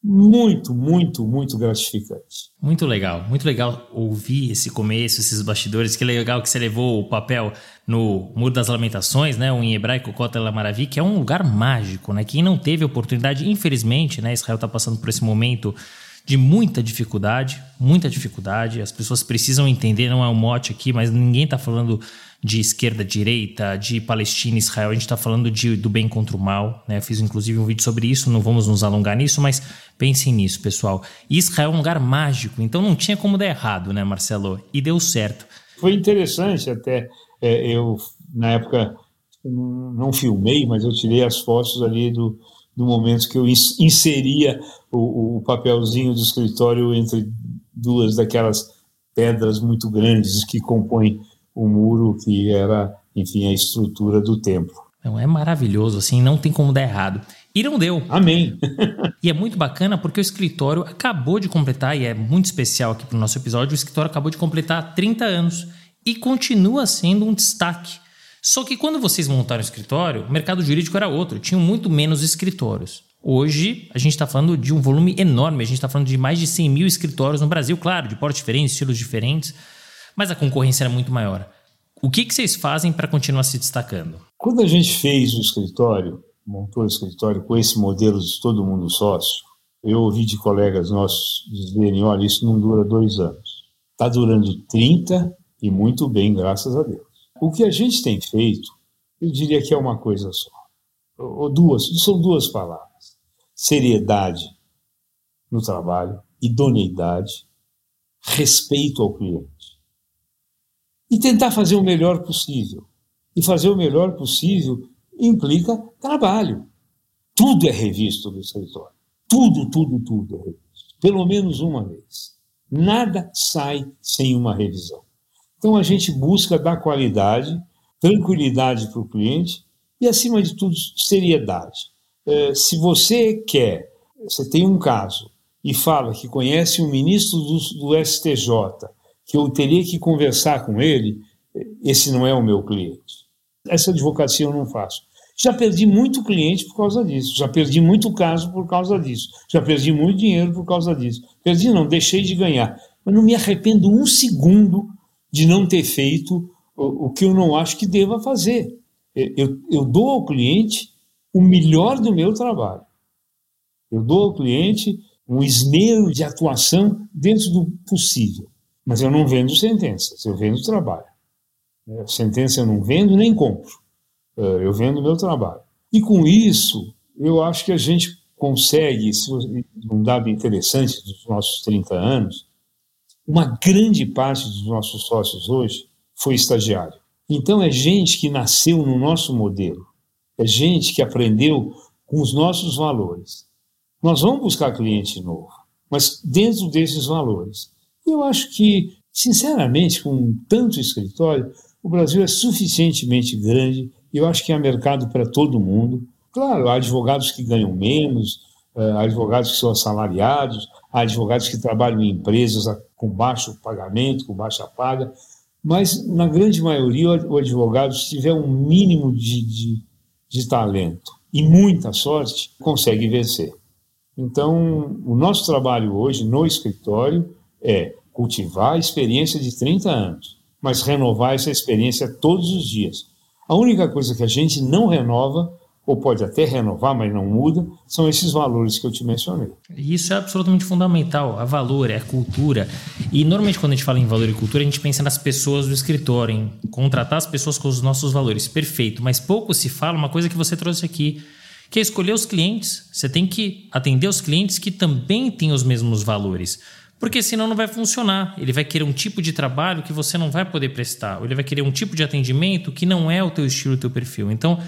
muito, muito, muito gratificante. Muito legal, muito legal ouvir esse começo, esses bastidores. Que legal que você levou o papel no Muro das Lamentações, né? O em hebraico Kota Maravi, que é um lugar mágico, né? Quem não teve oportunidade, infelizmente, né? Israel está passando por esse momento de muita dificuldade, muita dificuldade. As pessoas precisam entender, não é um mote aqui, mas ninguém está falando de esquerda, direita, de Palestina, Israel. A gente está falando de, do bem contra o mal. Né? Eu fiz inclusive um vídeo sobre isso, não vamos nos alongar nisso, mas pensem nisso, pessoal. Israel é um lugar mágico, então não tinha como dar errado, né, Marcelo? E deu certo. Foi interessante até. É, eu, na época, não filmei, mas eu tirei as fotos ali do, do momento que eu inseria o, o papelzinho do escritório entre duas daquelas pedras muito grandes que compõem o muro que era, enfim, a estrutura do templo. Não, é maravilhoso, assim, não tem como dar errado. E não deu. Amém. e é muito bacana porque o escritório acabou de completar, e é muito especial aqui para o nosso episódio, o escritório acabou de completar 30 anos e continua sendo um destaque. Só que quando vocês montaram o escritório, o mercado jurídico era outro, tinham muito menos escritórios. Hoje, a gente está falando de um volume enorme, a gente está falando de mais de 100 mil escritórios no Brasil, claro, de porte diferentes, estilos diferentes mas a concorrência era muito maior. O que, que vocês fazem para continuar se destacando? Quando a gente fez o escritório, montou o escritório com esse modelo de todo mundo sócio, eu ouvi de colegas nossos dizerem: olha, isso não dura dois anos. Está durando 30 e muito bem, graças a Deus. O que a gente tem feito, eu diria que é uma coisa só. Ou duas, são duas palavras: seriedade no trabalho, idoneidade, respeito ao cliente e tentar fazer o melhor possível. E fazer o melhor possível implica trabalho. Tudo é revisto no escritório. Tudo, tudo, tudo é revisto. Pelo menos uma vez. Nada sai sem uma revisão. Então a gente busca dar qualidade, tranquilidade para o cliente e, acima de tudo, seriedade. É, se você quer, você tem um caso e fala que conhece um ministro do, do STJ que eu teria que conversar com ele, esse não é o meu cliente. Essa advocacia eu não faço. Já perdi muito cliente por causa disso, já perdi muito caso por causa disso, já perdi muito dinheiro por causa disso. Perdi não, deixei de ganhar. Mas não me arrependo um segundo de não ter feito o, o que eu não acho que deva fazer. Eu, eu dou ao cliente o melhor do meu trabalho. Eu dou ao cliente um esmero de atuação dentro do possível. Mas eu não vendo sentenças, eu vendo trabalho. É, sentença eu não vendo nem compro. É, eu vendo meu trabalho. E com isso, eu acho que a gente consegue, um dado interessante dos nossos 30 anos, uma grande parte dos nossos sócios hoje foi estagiário. Então é gente que nasceu no nosso modelo, é gente que aprendeu com os nossos valores. Nós vamos buscar cliente novo, mas dentro desses valores. Eu acho que, sinceramente, com tanto escritório, o Brasil é suficientemente grande. Eu acho que há mercado para todo mundo. Claro, há advogados que ganham menos, eh, há advogados que são assalariados, há advogados que trabalham em empresas com baixo pagamento, com baixa paga, Mas, na grande maioria, o advogado, se tiver um mínimo de, de, de talento e muita sorte, consegue vencer. Então, o nosso trabalho hoje no escritório é cultivar a experiência de 30 anos, mas renovar essa experiência todos os dias. A única coisa que a gente não renova ou pode até renovar, mas não muda, são esses valores que eu te mencionei. Isso é absolutamente fundamental. A valor, é a cultura. E normalmente quando a gente fala em valor e cultura, a gente pensa nas pessoas do escritório, em contratar as pessoas com os nossos valores. Perfeito. Mas pouco se fala uma coisa que você trouxe aqui, que é escolher os clientes. Você tem que atender os clientes que também têm os mesmos valores. Porque senão não vai funcionar. Ele vai querer um tipo de trabalho que você não vai poder prestar. Ou ele vai querer um tipo de atendimento que não é o teu estilo, o teu perfil. Então,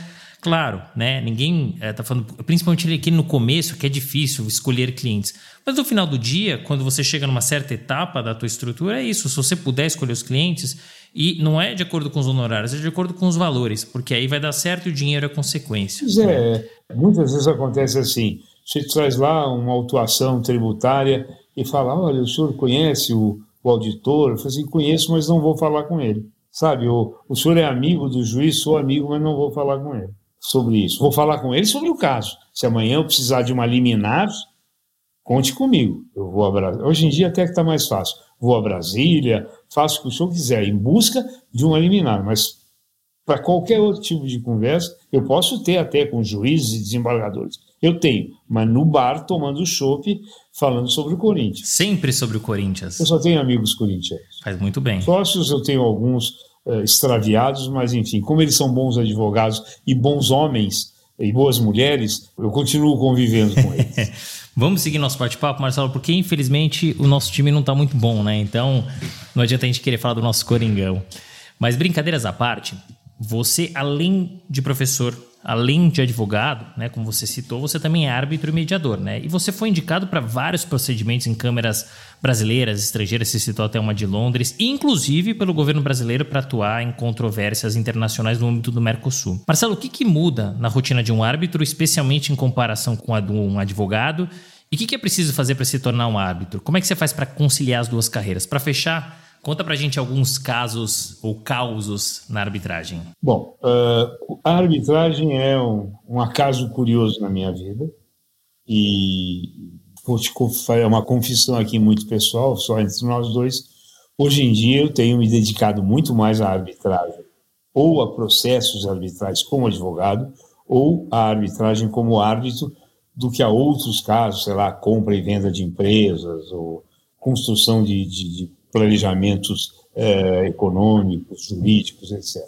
Claro, né? Ninguém está eh, falando, principalmente aqui no começo, que é difícil escolher clientes. Mas no final do dia, quando você chega numa certa etapa da tua estrutura, é isso. Se você puder escolher os clientes, e não é de acordo com os honorários, é de acordo com os valores, porque aí vai dar certo e o dinheiro é consequência. Pois é, muitas vezes acontece assim: você traz lá uma autuação tributária e fala: olha, o senhor conhece o, o auditor? Eu falo assim: conheço, mas não vou falar com ele. Sabe, o, o senhor é amigo do juiz, sou amigo, mas não vou falar com ele sobre isso. Vou falar com ele sobre o caso. Se amanhã eu precisar de uma liminar, conte comigo. Eu vou a. Hoje em dia até que está mais fácil. Vou a Brasília, faço o que o senhor quiser, em busca de uma liminar. Mas para qualquer outro tipo de conversa, eu posso ter até com juízes e desembargadores. Eu tenho, mas no bar, tomando chopp, falando sobre o Corinthians. Sempre sobre o Corinthians. Eu só tenho amigos corintianos. Faz muito bem. Sócios eu tenho alguns uh, extraviados, mas enfim, como eles são bons advogados e bons homens e boas mulheres, eu continuo convivendo com eles. Vamos seguir nosso bate-papo, Marcelo, porque infelizmente o nosso time não está muito bom, né? Então não adianta a gente querer falar do nosso Coringão. Mas brincadeiras à parte, você, além de professor, além de advogado, né, como você citou, você também é árbitro e mediador, né? E você foi indicado para vários procedimentos em câmeras brasileiras, estrangeiras, se citou até uma de Londres, inclusive pelo governo brasileiro para atuar em controvérsias internacionais no âmbito do Mercosul. Marcelo, o que, que muda na rotina de um árbitro, especialmente em comparação com a de um advogado? E o que, que é preciso fazer para se tornar um árbitro? Como é que você faz para conciliar as duas carreiras? Para fechar, Conta pra gente alguns casos ou causos na arbitragem. Bom, uh, a arbitragem é um, um acaso curioso na minha vida e vou te fazer uma confissão aqui muito pessoal, só entre nós dois. Hoje em dia eu tenho me dedicado muito mais à arbitragem, ou a processos arbitrais como advogado, ou à arbitragem como árbitro, do que a outros casos, sei lá, compra e venda de empresas, ou construção de, de, de planejamentos eh, econômicos, jurídicos, etc.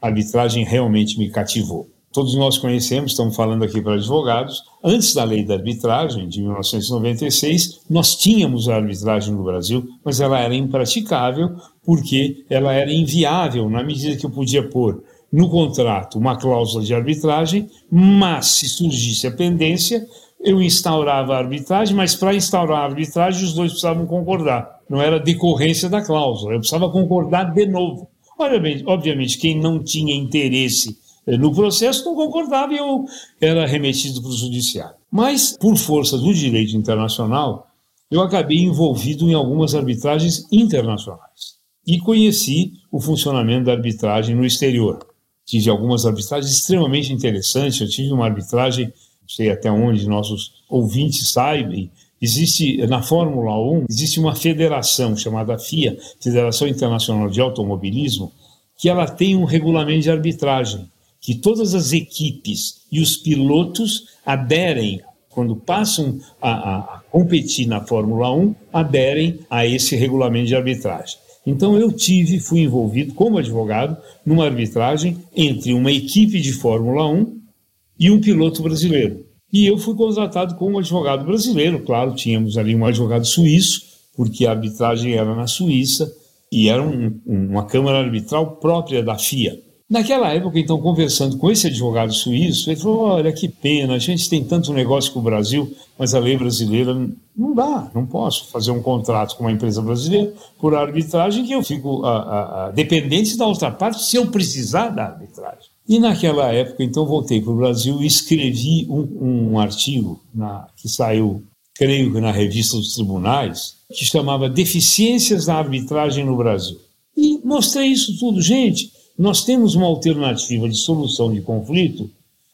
A arbitragem realmente me cativou. Todos nós conhecemos, estamos falando aqui para advogados, antes da lei da arbitragem, de 1996, nós tínhamos a arbitragem no Brasil, mas ela era impraticável porque ela era inviável na medida que eu podia pôr no contrato uma cláusula de arbitragem, mas se surgisse a pendência, eu instaurava a arbitragem, mas para instaurar a arbitragem os dois precisavam concordar. Não era decorrência da cláusula, eu precisava concordar de novo. Obviamente, obviamente quem não tinha interesse eh, no processo não concordava e eu era remetido para o judiciário. Mas, por força do direito internacional, eu acabei envolvido em algumas arbitragens internacionais e conheci o funcionamento da arbitragem no exterior. Tive algumas arbitragens extremamente interessantes. Eu tive uma arbitragem sei até onde nossos ouvintes saibam, existe na Fórmula 1 existe uma federação chamada FIA, Federação Internacional de Automobilismo, que ela tem um regulamento de arbitragem, que todas as equipes e os pilotos aderem quando passam a, a, a competir na Fórmula 1, aderem a esse regulamento de arbitragem. Então eu tive, fui envolvido como advogado numa arbitragem entre uma equipe de Fórmula 1 e um piloto brasileiro. E eu fui contratado como advogado brasileiro, claro, tínhamos ali um advogado suíço, porque a arbitragem era na Suíça e era um, uma câmara arbitral própria da FIA. Naquela época, então, conversando com esse advogado suíço, ele falou: Olha, que pena, a gente tem tanto negócio com o Brasil, mas a lei brasileira não dá, não posso fazer um contrato com uma empresa brasileira por arbitragem que eu fico a, a, a, dependente da outra parte se eu precisar da arbitragem. E naquela época, então, voltei para o Brasil e escrevi um, um artigo na, que saiu, creio que na revista dos tribunais, que chamava Deficiências na Arbitragem no Brasil. E mostrei isso tudo. Gente, nós temos uma alternativa de solução de conflito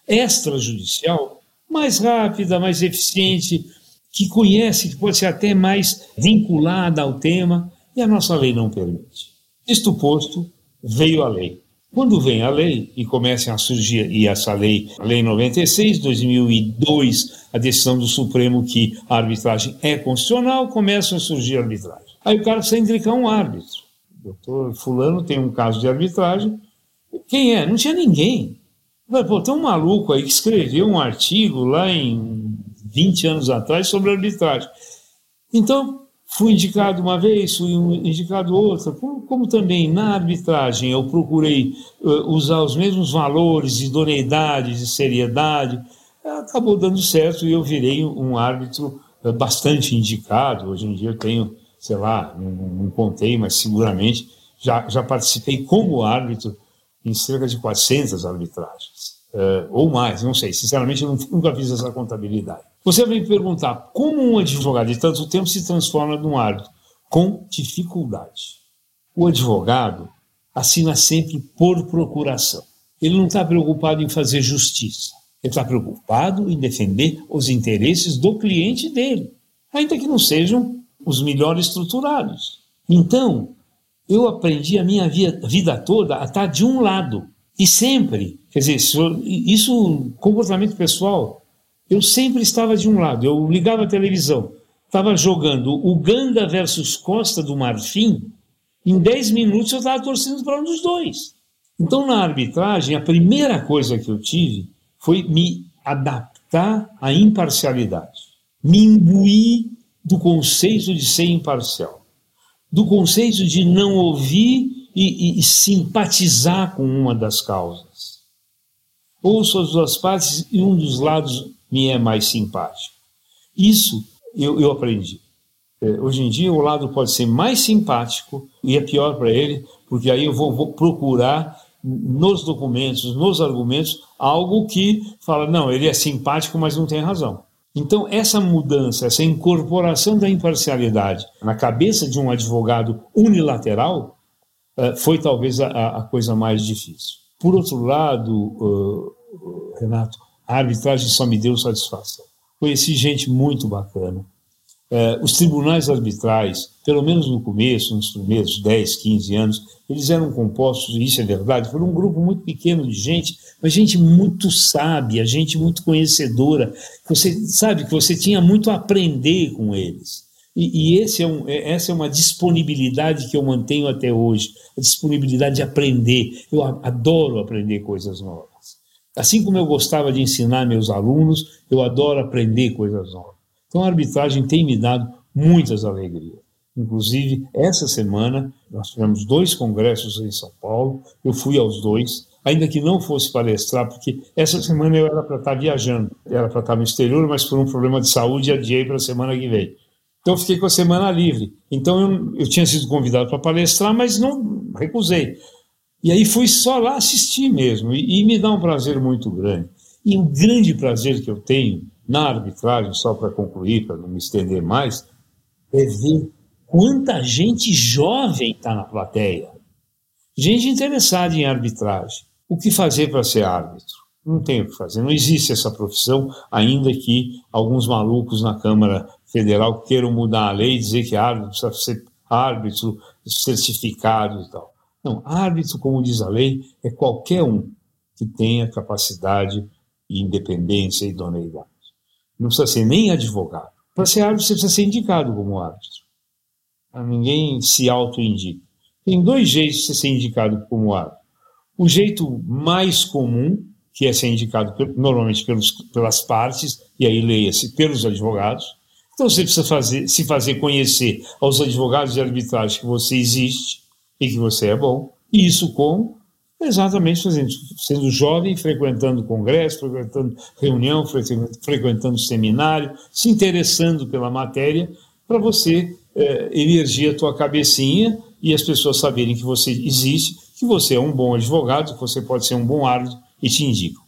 extrajudicial mais rápida, mais eficiente, que conhece, que pode ser até mais vinculada ao tema, e a nossa lei não permite. Isto posto, veio a lei. Quando vem a lei e começam a surgir, e essa lei, a Lei 96, 2002, a decisão do Supremo que a arbitragem é constitucional, começam a surgir arbitragem. Aí o cara precisa indicar um árbitro. Doutor Fulano tem um caso de arbitragem. Quem é? Não tinha ninguém. Pô, tem um maluco aí que escreveu um artigo lá em 20 anos atrás sobre arbitragem. Então, fui indicado uma vez, fui indicado outra, como, também na arbitragem eu procurei uh, usar os mesmos valores de idoneidade, de seriedade, acabou dando certo e eu virei um árbitro uh, bastante indicado. Hoje em dia eu tenho, sei lá, não, não contei, mas seguramente já, já participei como árbitro em cerca de 400 arbitragens, uh, ou mais, não sei, sinceramente eu nunca fiz essa contabilidade. Você me perguntar como um advogado de tanto tempo se transforma num árbitro? Com dificuldade. O advogado assina sempre por procuração. Ele não está preocupado em fazer justiça. Ele está preocupado em defender os interesses do cliente dele, ainda que não sejam os melhores estruturados. Então, eu aprendi a minha vida toda a estar de um lado. E sempre, quer dizer, isso, comportamento pessoal, eu sempre estava de um lado. Eu ligava a televisão, estava jogando Uganda versus Costa do Marfim, em 10 minutos eu estava torcendo para um dos dois. Então, na arbitragem, a primeira coisa que eu tive foi me adaptar à imparcialidade, me imbuir do conceito de ser imparcial do conceito de não ouvir e, e, e simpatizar com uma das causas. Ouço as duas partes e um dos lados me é mais simpático. Isso eu, eu aprendi. É, hoje em dia, o lado pode ser mais simpático e é pior para ele, porque aí eu vou, vou, procurar nos documentos, nos argumentos, algo que fala: não, ele é simpático, mas não tem razão. Então, essa mudança, essa incorporação da imparcialidade na cabeça de um advogado unilateral eh, foi talvez a, a coisa mais difícil. Por outro lado, Renato, a arbitragem só me deu satisfação. Conheci gente muito bacana, é, os tribunais arbitrais, pelo menos no começo, nos primeiros 10, 15 anos, eles eram compostos, isso é verdade, por um grupo muito pequeno de gente, mas gente muito sábia, gente muito conhecedora, que você sabe que você tinha muito a aprender com eles. E, e esse é um, é, essa é uma disponibilidade que eu mantenho até hoje, a disponibilidade de aprender. Eu adoro aprender coisas novas. Assim como eu gostava de ensinar meus alunos, eu adoro aprender coisas novas. Então a arbitragem tem me dado muitas alegrias. Inclusive, essa semana, nós tivemos dois congressos em São Paulo, eu fui aos dois, ainda que não fosse palestrar, porque essa semana eu era para estar viajando, era para estar no exterior, mas por um problema de saúde adiei para a semana que vem. Então eu fiquei com a semana livre. Então eu, eu tinha sido convidado para palestrar, mas não recusei. E aí fui só lá assistir mesmo, e, e me dá um prazer muito grande. E um grande prazer que eu tenho na arbitragem, só para concluir, para não me estender mais, é ver quanta gente jovem está na plateia. Gente interessada em arbitragem. O que fazer para ser árbitro? Não tem o que fazer, não existe essa profissão, ainda que alguns malucos na Câmara Federal queiram mudar a lei e dizer que árbitro precisa ser árbitro certificado e tal. Não, árbitro, como diz a lei, é qualquer um que tenha capacidade independência e idoneidade. Não precisa ser nem advogado. Para ser árbitro, você precisa ser indicado como árbitro. Ninguém se auto-indica. Tem dois jeitos de você ser indicado como árbitro. O jeito mais comum, que é ser indicado normalmente pelos, pelas partes, e aí leia-se pelos advogados. Então você precisa fazer, se fazer conhecer aos advogados de arbitragem que você existe e que você é bom. E isso com Exatamente, sendo jovem, frequentando congresso, frequentando reunião, frequentando seminário, se interessando pela matéria, para você é, a tua cabecinha e as pessoas saberem que você existe, que você é um bom advogado, que você pode ser um bom árbitro e te indicam.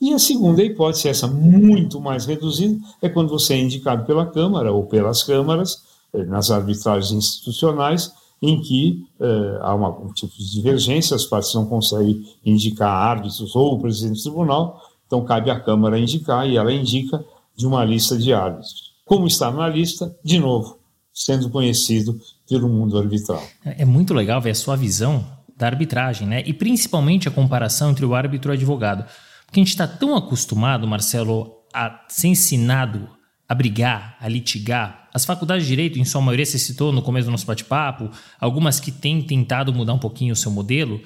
E a segunda hipótese, essa muito mais reduzida, é quando você é indicado pela Câmara ou pelas câmaras, eh, nas arbitragens institucionais, em que uh, há uma, um tipo de divergência, as partes não conseguem indicar árbitros ou o presidente do tribunal, então cabe à Câmara indicar e ela indica de uma lista de árbitros. Como está na lista, de novo, sendo conhecido pelo mundo arbitral. É, é muito legal ver a sua visão da arbitragem, né? E principalmente a comparação entre o árbitro e o advogado. Porque a gente está tão acostumado, Marcelo, a ser ensinado a brigar, a litigar. As faculdades de direito, em sua maioria, você citou no começo do nosso bate-papo, algumas que têm tentado mudar um pouquinho o seu modelo,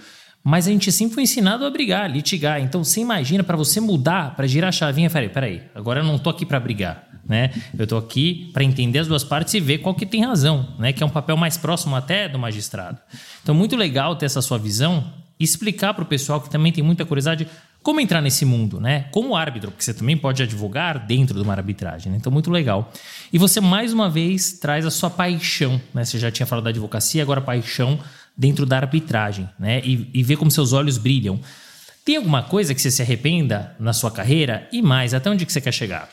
mas a gente sempre foi ensinado a brigar, litigar. Então você imagina para você mudar, para girar a chavinha, peraí, peraí, agora eu não tô aqui para brigar, né? Eu tô aqui para entender as duas partes e ver qual que tem razão, né? Que é um papel mais próximo até do magistrado. Então muito legal ter essa sua visão explicar para o pessoal que também tem muita curiosidade como entrar nesse mundo, né? Como árbitro, porque você também pode advogar dentro de uma arbitragem, né? Então, muito legal. E você, mais uma vez, traz a sua paixão, né? Você já tinha falado da advocacia, agora paixão dentro da arbitragem, né? E, e ver como seus olhos brilham. Tem alguma coisa que você se arrependa na sua carreira? E mais, até onde que você quer chegar?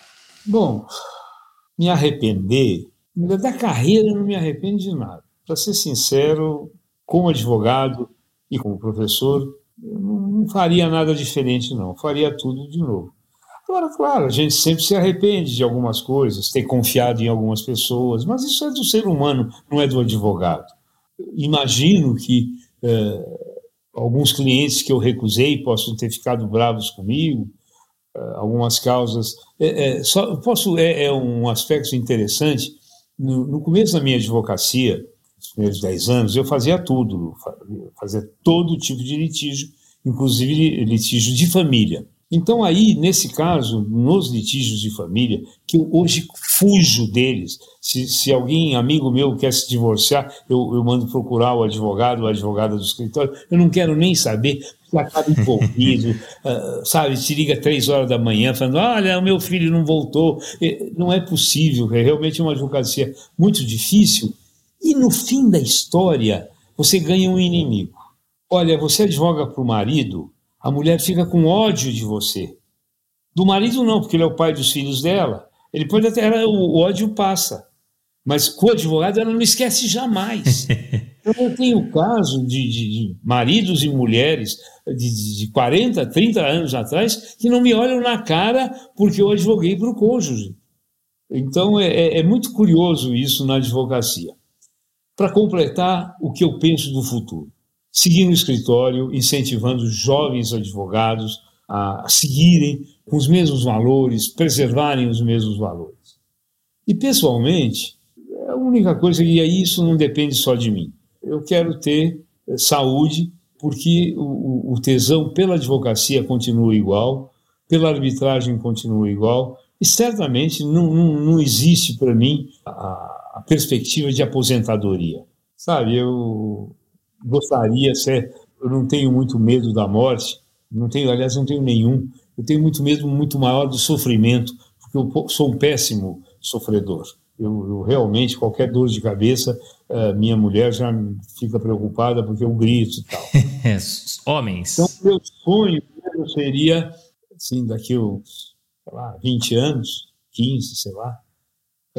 Bom, me arrepender... Da carreira eu não me arrependo de nada. Para ser sincero, como advogado e como professor, não faria nada diferente, não. Faria tudo de novo. Agora, claro, a gente sempre se arrepende de algumas coisas, ter confiado em algumas pessoas, mas isso é do ser humano, não é do advogado. Imagino que é, alguns clientes que eu recusei possam ter ficado bravos comigo, é, algumas causas. É, é só, posso, é, é, um aspecto interessante. No, no começo da minha advocacia, primeiros 10 anos, eu fazia tudo, fazia todo tipo de litígio, inclusive litígio de família. Então, aí, nesse caso, nos litígios de família, que eu hoje fujo deles, se, se alguém, amigo meu, quer se divorciar, eu, eu mando procurar o advogado, o advogada do escritório, eu não quero nem saber, acaba envolvido, uh, sabe, te liga três horas da manhã falando, olha, o meu filho não voltou. Não é possível, é realmente uma advocacia muito difícil, e no fim da história, você ganha um inimigo. Olha, você advoga para o marido, a mulher fica com ódio de você. Do marido não, porque ele é o pai dos filhos dela. Ele pode até, ela, o ódio passa. Mas com o advogado ela não esquece jamais. Então eu tenho caso de, de, de maridos e mulheres de, de 40, 30 anos atrás que não me olham na cara porque eu advoguei para o cônjuge. Então é, é, é muito curioso isso na advocacia para completar o que eu penso do futuro. Seguir no escritório, incentivando jovens advogados a seguirem com os mesmos valores, preservarem os mesmos valores. E, pessoalmente, a única coisa, e isso não depende só de mim, eu quero ter eh, saúde, porque o, o tesão pela advocacia continua igual, pela arbitragem continua igual, e certamente não, não, não existe para mim a, a perspectiva de aposentadoria. Sabe, eu gostaria, ser, eu não tenho muito medo da morte, não tenho, aliás, não tenho nenhum. Eu tenho muito medo muito maior do sofrimento, porque eu sou um péssimo sofredor. Eu, eu realmente, qualquer dor de cabeça, uh, minha mulher já fica preocupada porque eu grito e tal. Homens. Então, meu sonho seria, assim, daqui uns, sei lá, 20 anos, 15, sei lá,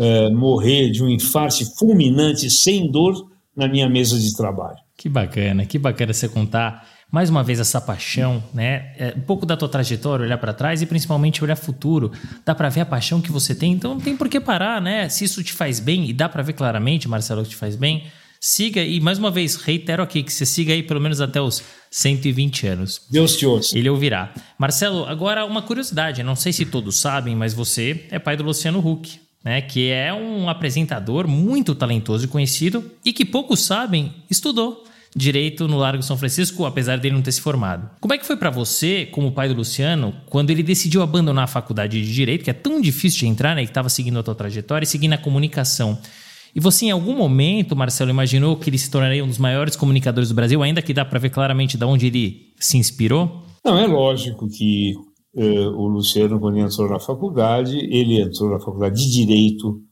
é, morrer de um infarto fulminante sem dor na minha mesa de trabalho. Que bacana, que bacana você contar mais uma vez essa paixão, né? É, um pouco da tua trajetória, olhar para trás e principalmente olhar futuro. Dá para ver a paixão que você tem, então não tem por que parar, né? Se isso te faz bem e dá para ver claramente, Marcelo, que te faz bem, siga e mais uma vez reitero aqui que você siga aí pelo menos até os 120 anos. Deus te ouça. Ele ouvirá. Marcelo, agora uma curiosidade, não sei se todos sabem, mas você é pai do Luciano Huck né, que é um apresentador muito talentoso e conhecido e que poucos sabem, estudou direito no Largo São Francisco, apesar dele não ter se formado. Como é que foi para você, como pai do Luciano, quando ele decidiu abandonar a faculdade de direito, que é tão difícil de entrar, né, que estava seguindo a tua trajetória e seguindo a comunicação? E você, em algum momento, Marcelo, imaginou que ele se tornaria um dos maiores comunicadores do Brasil, ainda que dá para ver claramente de onde ele se inspirou? Não, é lógico que o Luciano, quando entrou na faculdade, ele entrou na faculdade de Direito,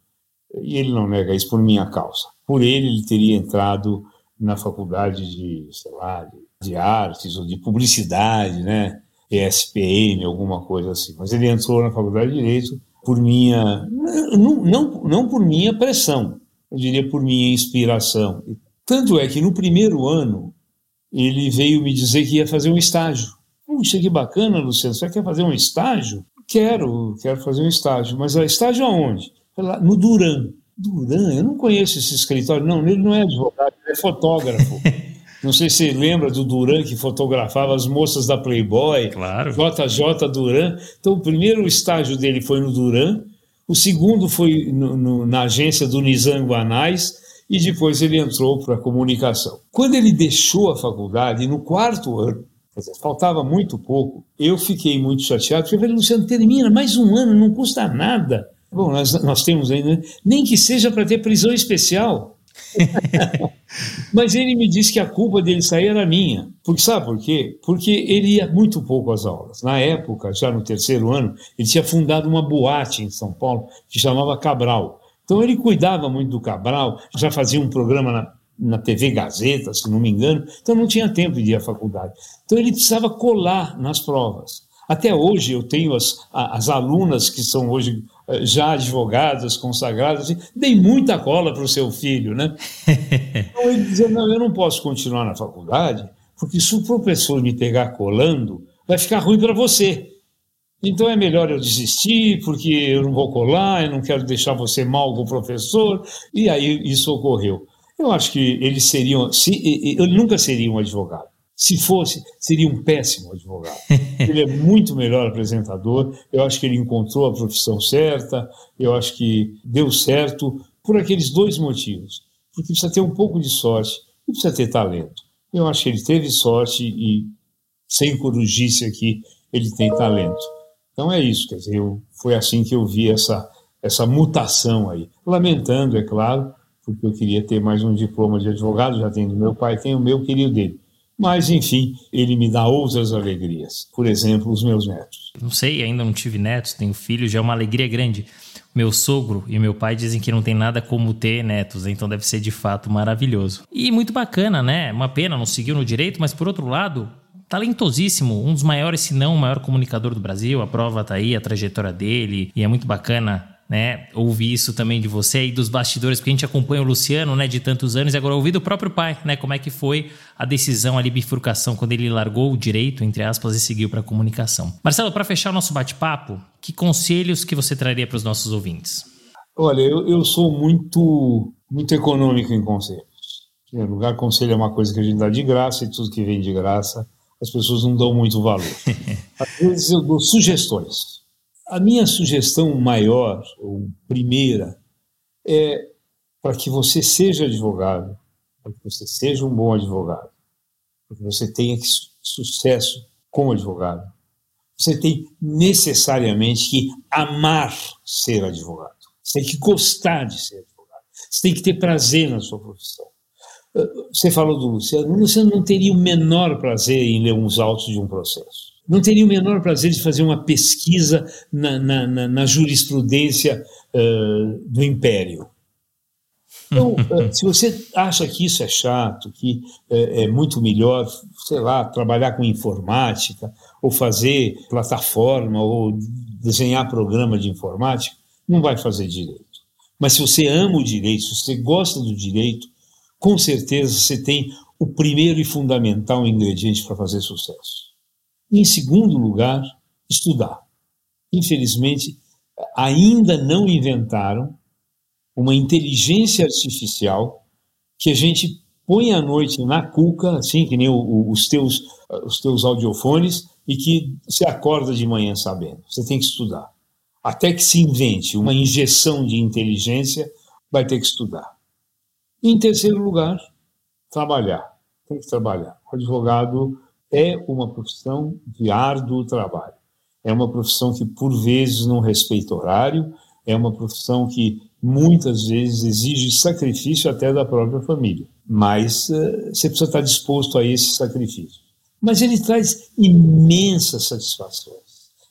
e ele não nega isso por minha causa. Por ele, ele teria entrado na faculdade de, sei lá, de, de artes ou de publicidade, né? ESPM, alguma coisa assim. Mas ele entrou na faculdade de Direito por minha. Não, não, não por minha pressão, eu diria por minha inspiração. Tanto é que no primeiro ano ele veio me dizer que ia fazer um estágio. Puxa, que bacana, Luciano, você quer fazer um estágio? Quero, quero fazer um estágio. Mas é estágio aonde? Lá, no Duran. Duran, eu não conheço esse escritório, não, ele não é advogado, ele é fotógrafo. Não sei se você lembra do Duran que fotografava as moças da Playboy. Claro. JJ Duran. Então, o primeiro estágio dele foi no Duran, o segundo foi no, no, na agência do Nizam Anais e depois ele entrou para a comunicação. Quando ele deixou a faculdade, no quarto ano, dizer, faltava muito pouco, eu fiquei muito chateado, eu falei, Luciano, termina mais um ano, não custa nada. Bom, nós, nós temos ainda, nem que seja para ter prisão especial. Mas ele me disse que a culpa dele sair era minha. Porque sabe por quê? Porque ele ia muito pouco às aulas. Na época, já no terceiro ano, ele tinha fundado uma boate em São Paulo que chamava Cabral. Então ele cuidava muito do Cabral, já fazia um programa na, na TV Gazeta, se não me engano, então não tinha tempo de ir à faculdade. Então ele precisava colar nas provas. Até hoje eu tenho as, as alunas que são hoje eh, já advogadas, consagradas, dei muita cola para o seu filho, né? Então ele dizia, não, eu não posso continuar na faculdade, porque se o professor me pegar colando, vai ficar ruim para você. Então é melhor eu desistir, porque eu não vou colar, eu não quero deixar você mal com o professor. E aí isso ocorreu. Eu acho que eles seriam, se, ele nunca seria um advogado. Se fosse, seria um péssimo advogado. Ele é muito melhor apresentador. Eu acho que ele encontrou a profissão certa. Eu acho que deu certo por aqueles dois motivos. Porque precisa ter um pouco de sorte e precisa ter talento. Eu acho que ele teve sorte e, sem corujice aqui, ele tem talento. Então é isso, quer dizer, eu, foi assim que eu vi essa, essa mutação aí. Lamentando, é claro, porque eu queria ter mais um diploma de advogado, já tenho meu pai, tenho o meu, queria o dele. Mas, enfim, ele me dá outras alegrias. Por exemplo, os meus netos. Não sei, ainda não tive netos, tenho filhos, já é uma alegria grande. Meu sogro e meu pai dizem que não tem nada como ter netos, então deve ser de fato maravilhoso. E muito bacana, né? Uma pena, não seguiu no direito, mas por outro lado, talentosíssimo, um dos maiores, se não o maior comunicador do Brasil. A prova tá aí, a trajetória dele, e é muito bacana né, ouvir isso também de você e dos bastidores, porque a gente acompanha o Luciano, né, de tantos anos, e agora ouvir do próprio pai, né, como é que foi a decisão ali, bifurcação, quando ele largou o direito, entre aspas, e seguiu para a comunicação. Marcelo, para fechar o nosso bate-papo, que conselhos que você traria para os nossos ouvintes? Olha, eu, eu sou muito, muito econômico em conselhos. Em primeiro lugar, conselho é uma coisa que a gente dá de graça e tudo que vem de graça as pessoas não dão muito valor. Às vezes eu dou sugestões. A minha sugestão maior, ou primeira, é para que você seja advogado, para que você seja um bom advogado, para que você tenha sucesso como advogado, você tem necessariamente que amar ser advogado. Você tem que gostar de ser advogado. Você tem que ter prazer na sua profissão. Você falou do Luciano. O Luciano não teria o menor prazer em ler uns autos de um processo. Não teria o menor prazer de fazer uma pesquisa na, na, na, na jurisprudência uh, do Império. Então, uh, se você acha que isso é chato, que uh, é muito melhor, sei lá, trabalhar com informática, ou fazer plataforma, ou desenhar programa de informática, não vai fazer direito. Mas se você ama o direito, se você gosta do direito, com certeza você tem o primeiro e fundamental ingrediente para fazer sucesso. Em segundo lugar, estudar. Infelizmente, ainda não inventaram uma inteligência artificial que a gente põe à noite na cuca, assim, que nem os teus, os teus audiofones, e que você acorda de manhã sabendo. Você tem que estudar. Até que se invente uma injeção de inteligência, vai ter que estudar. E, em terceiro lugar, trabalhar. Tem que trabalhar. O advogado é uma profissão de árduo trabalho. É uma profissão que, por vezes, não respeita horário, é uma profissão que, muitas vezes, exige sacrifício até da própria família. Mas uh, você precisa estar disposto a esse sacrifício. Mas ele traz imensas satisfações.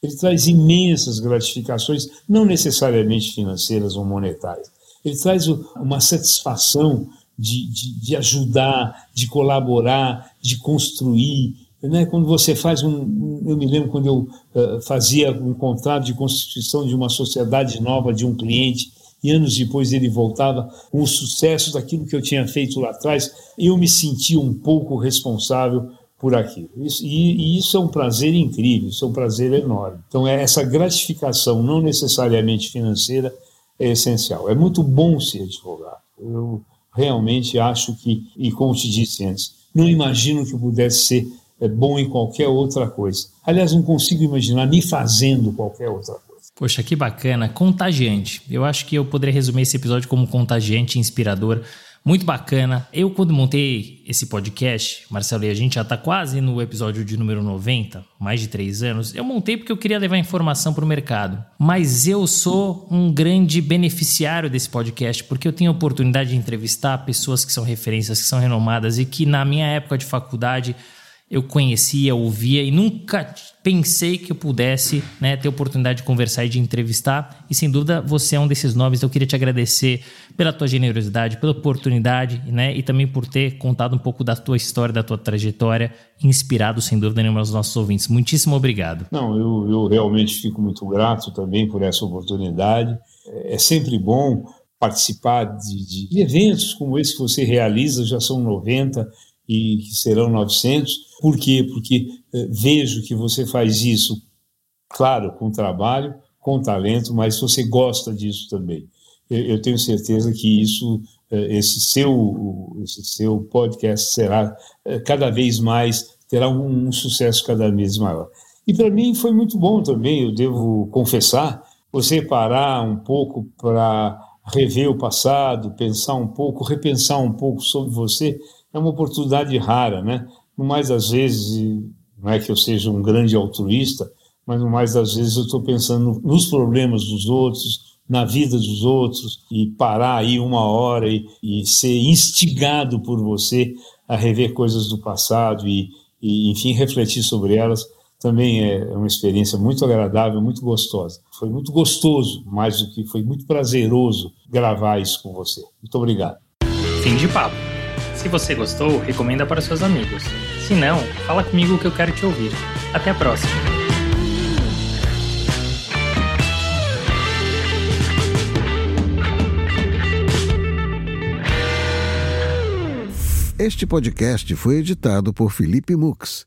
Ele traz imensas gratificações, não necessariamente financeiras ou monetárias, ele traz uma satisfação de, de, de ajudar, de colaborar, de construir. Né? Quando você faz um. Eu me lembro quando eu uh, fazia um contrato de constituição de uma sociedade nova de um cliente e anos depois ele voltava com o sucesso daquilo que eu tinha feito lá atrás, eu me sentia um pouco responsável por aquilo. Isso, e, e, isso é um prazer incrível, isso é um prazer enorme. Então, é essa gratificação, não necessariamente financeira, é essencial. É muito bom ser advogado. Eu realmente acho que, e como te disse antes, não imagino que pudesse ser é, bom em qualquer outra coisa. Aliás, não consigo imaginar me fazendo qualquer outra coisa. Poxa, que bacana, contagiante. Eu acho que eu poderia resumir esse episódio como contagiante, inspirador muito bacana. Eu, quando montei esse podcast, Marcelo, e a gente já está quase no episódio de número 90, mais de três anos, eu montei porque eu queria levar informação para o mercado. Mas eu sou um grande beneficiário desse podcast, porque eu tenho a oportunidade de entrevistar pessoas que são referências, que são renomadas e que na minha época de faculdade eu conhecia, ouvia e nunca pensei que eu pudesse né, ter oportunidade de conversar e de entrevistar. E sem dúvida você é um desses nomes. Eu queria te agradecer pela tua generosidade, pela oportunidade né, e também por ter contado um pouco da tua história, da tua trajetória, inspirado sem dúvida nenhuma aos nossos ouvintes. Muitíssimo obrigado. Não, eu, eu realmente fico muito grato também por essa oportunidade. É sempre bom participar de, de eventos como esse que você realiza, já são 90 e que serão 900 por quê? Porque eh, vejo que você faz isso, claro, com trabalho, com talento, mas você gosta disso também. Eu, tenho certeza que isso, eh, esse seu, esse seu podcast será eh, cada vez mais, terá um sucesso cada vez maior. E para mim foi muito bom também, eu devo confessar, você parar um pouco para rever o passado, pensar um pouco, repensar um pouco sobre você, é uma oportunidade rara, né? no mais das vezes, não é que eu seja um grande altruísta, mas no mais das vezes eu estou pensando nos problemas dos outros, na vida dos outros, e parar aí uma hora e, e ser instigado por você a rever coisas do passado e, e, enfim, refletir sobre elas, também é uma experiência muito agradável, muito gostosa. Foi muito gostoso, mais do que foi muito prazeroso gravar isso com você. Muito obrigado. Fim de papo. Se você gostou, recomenda para seus amigos. Se não, fala comigo que eu quero te ouvir. Até a próxima! Este podcast foi editado por Felipe Mux.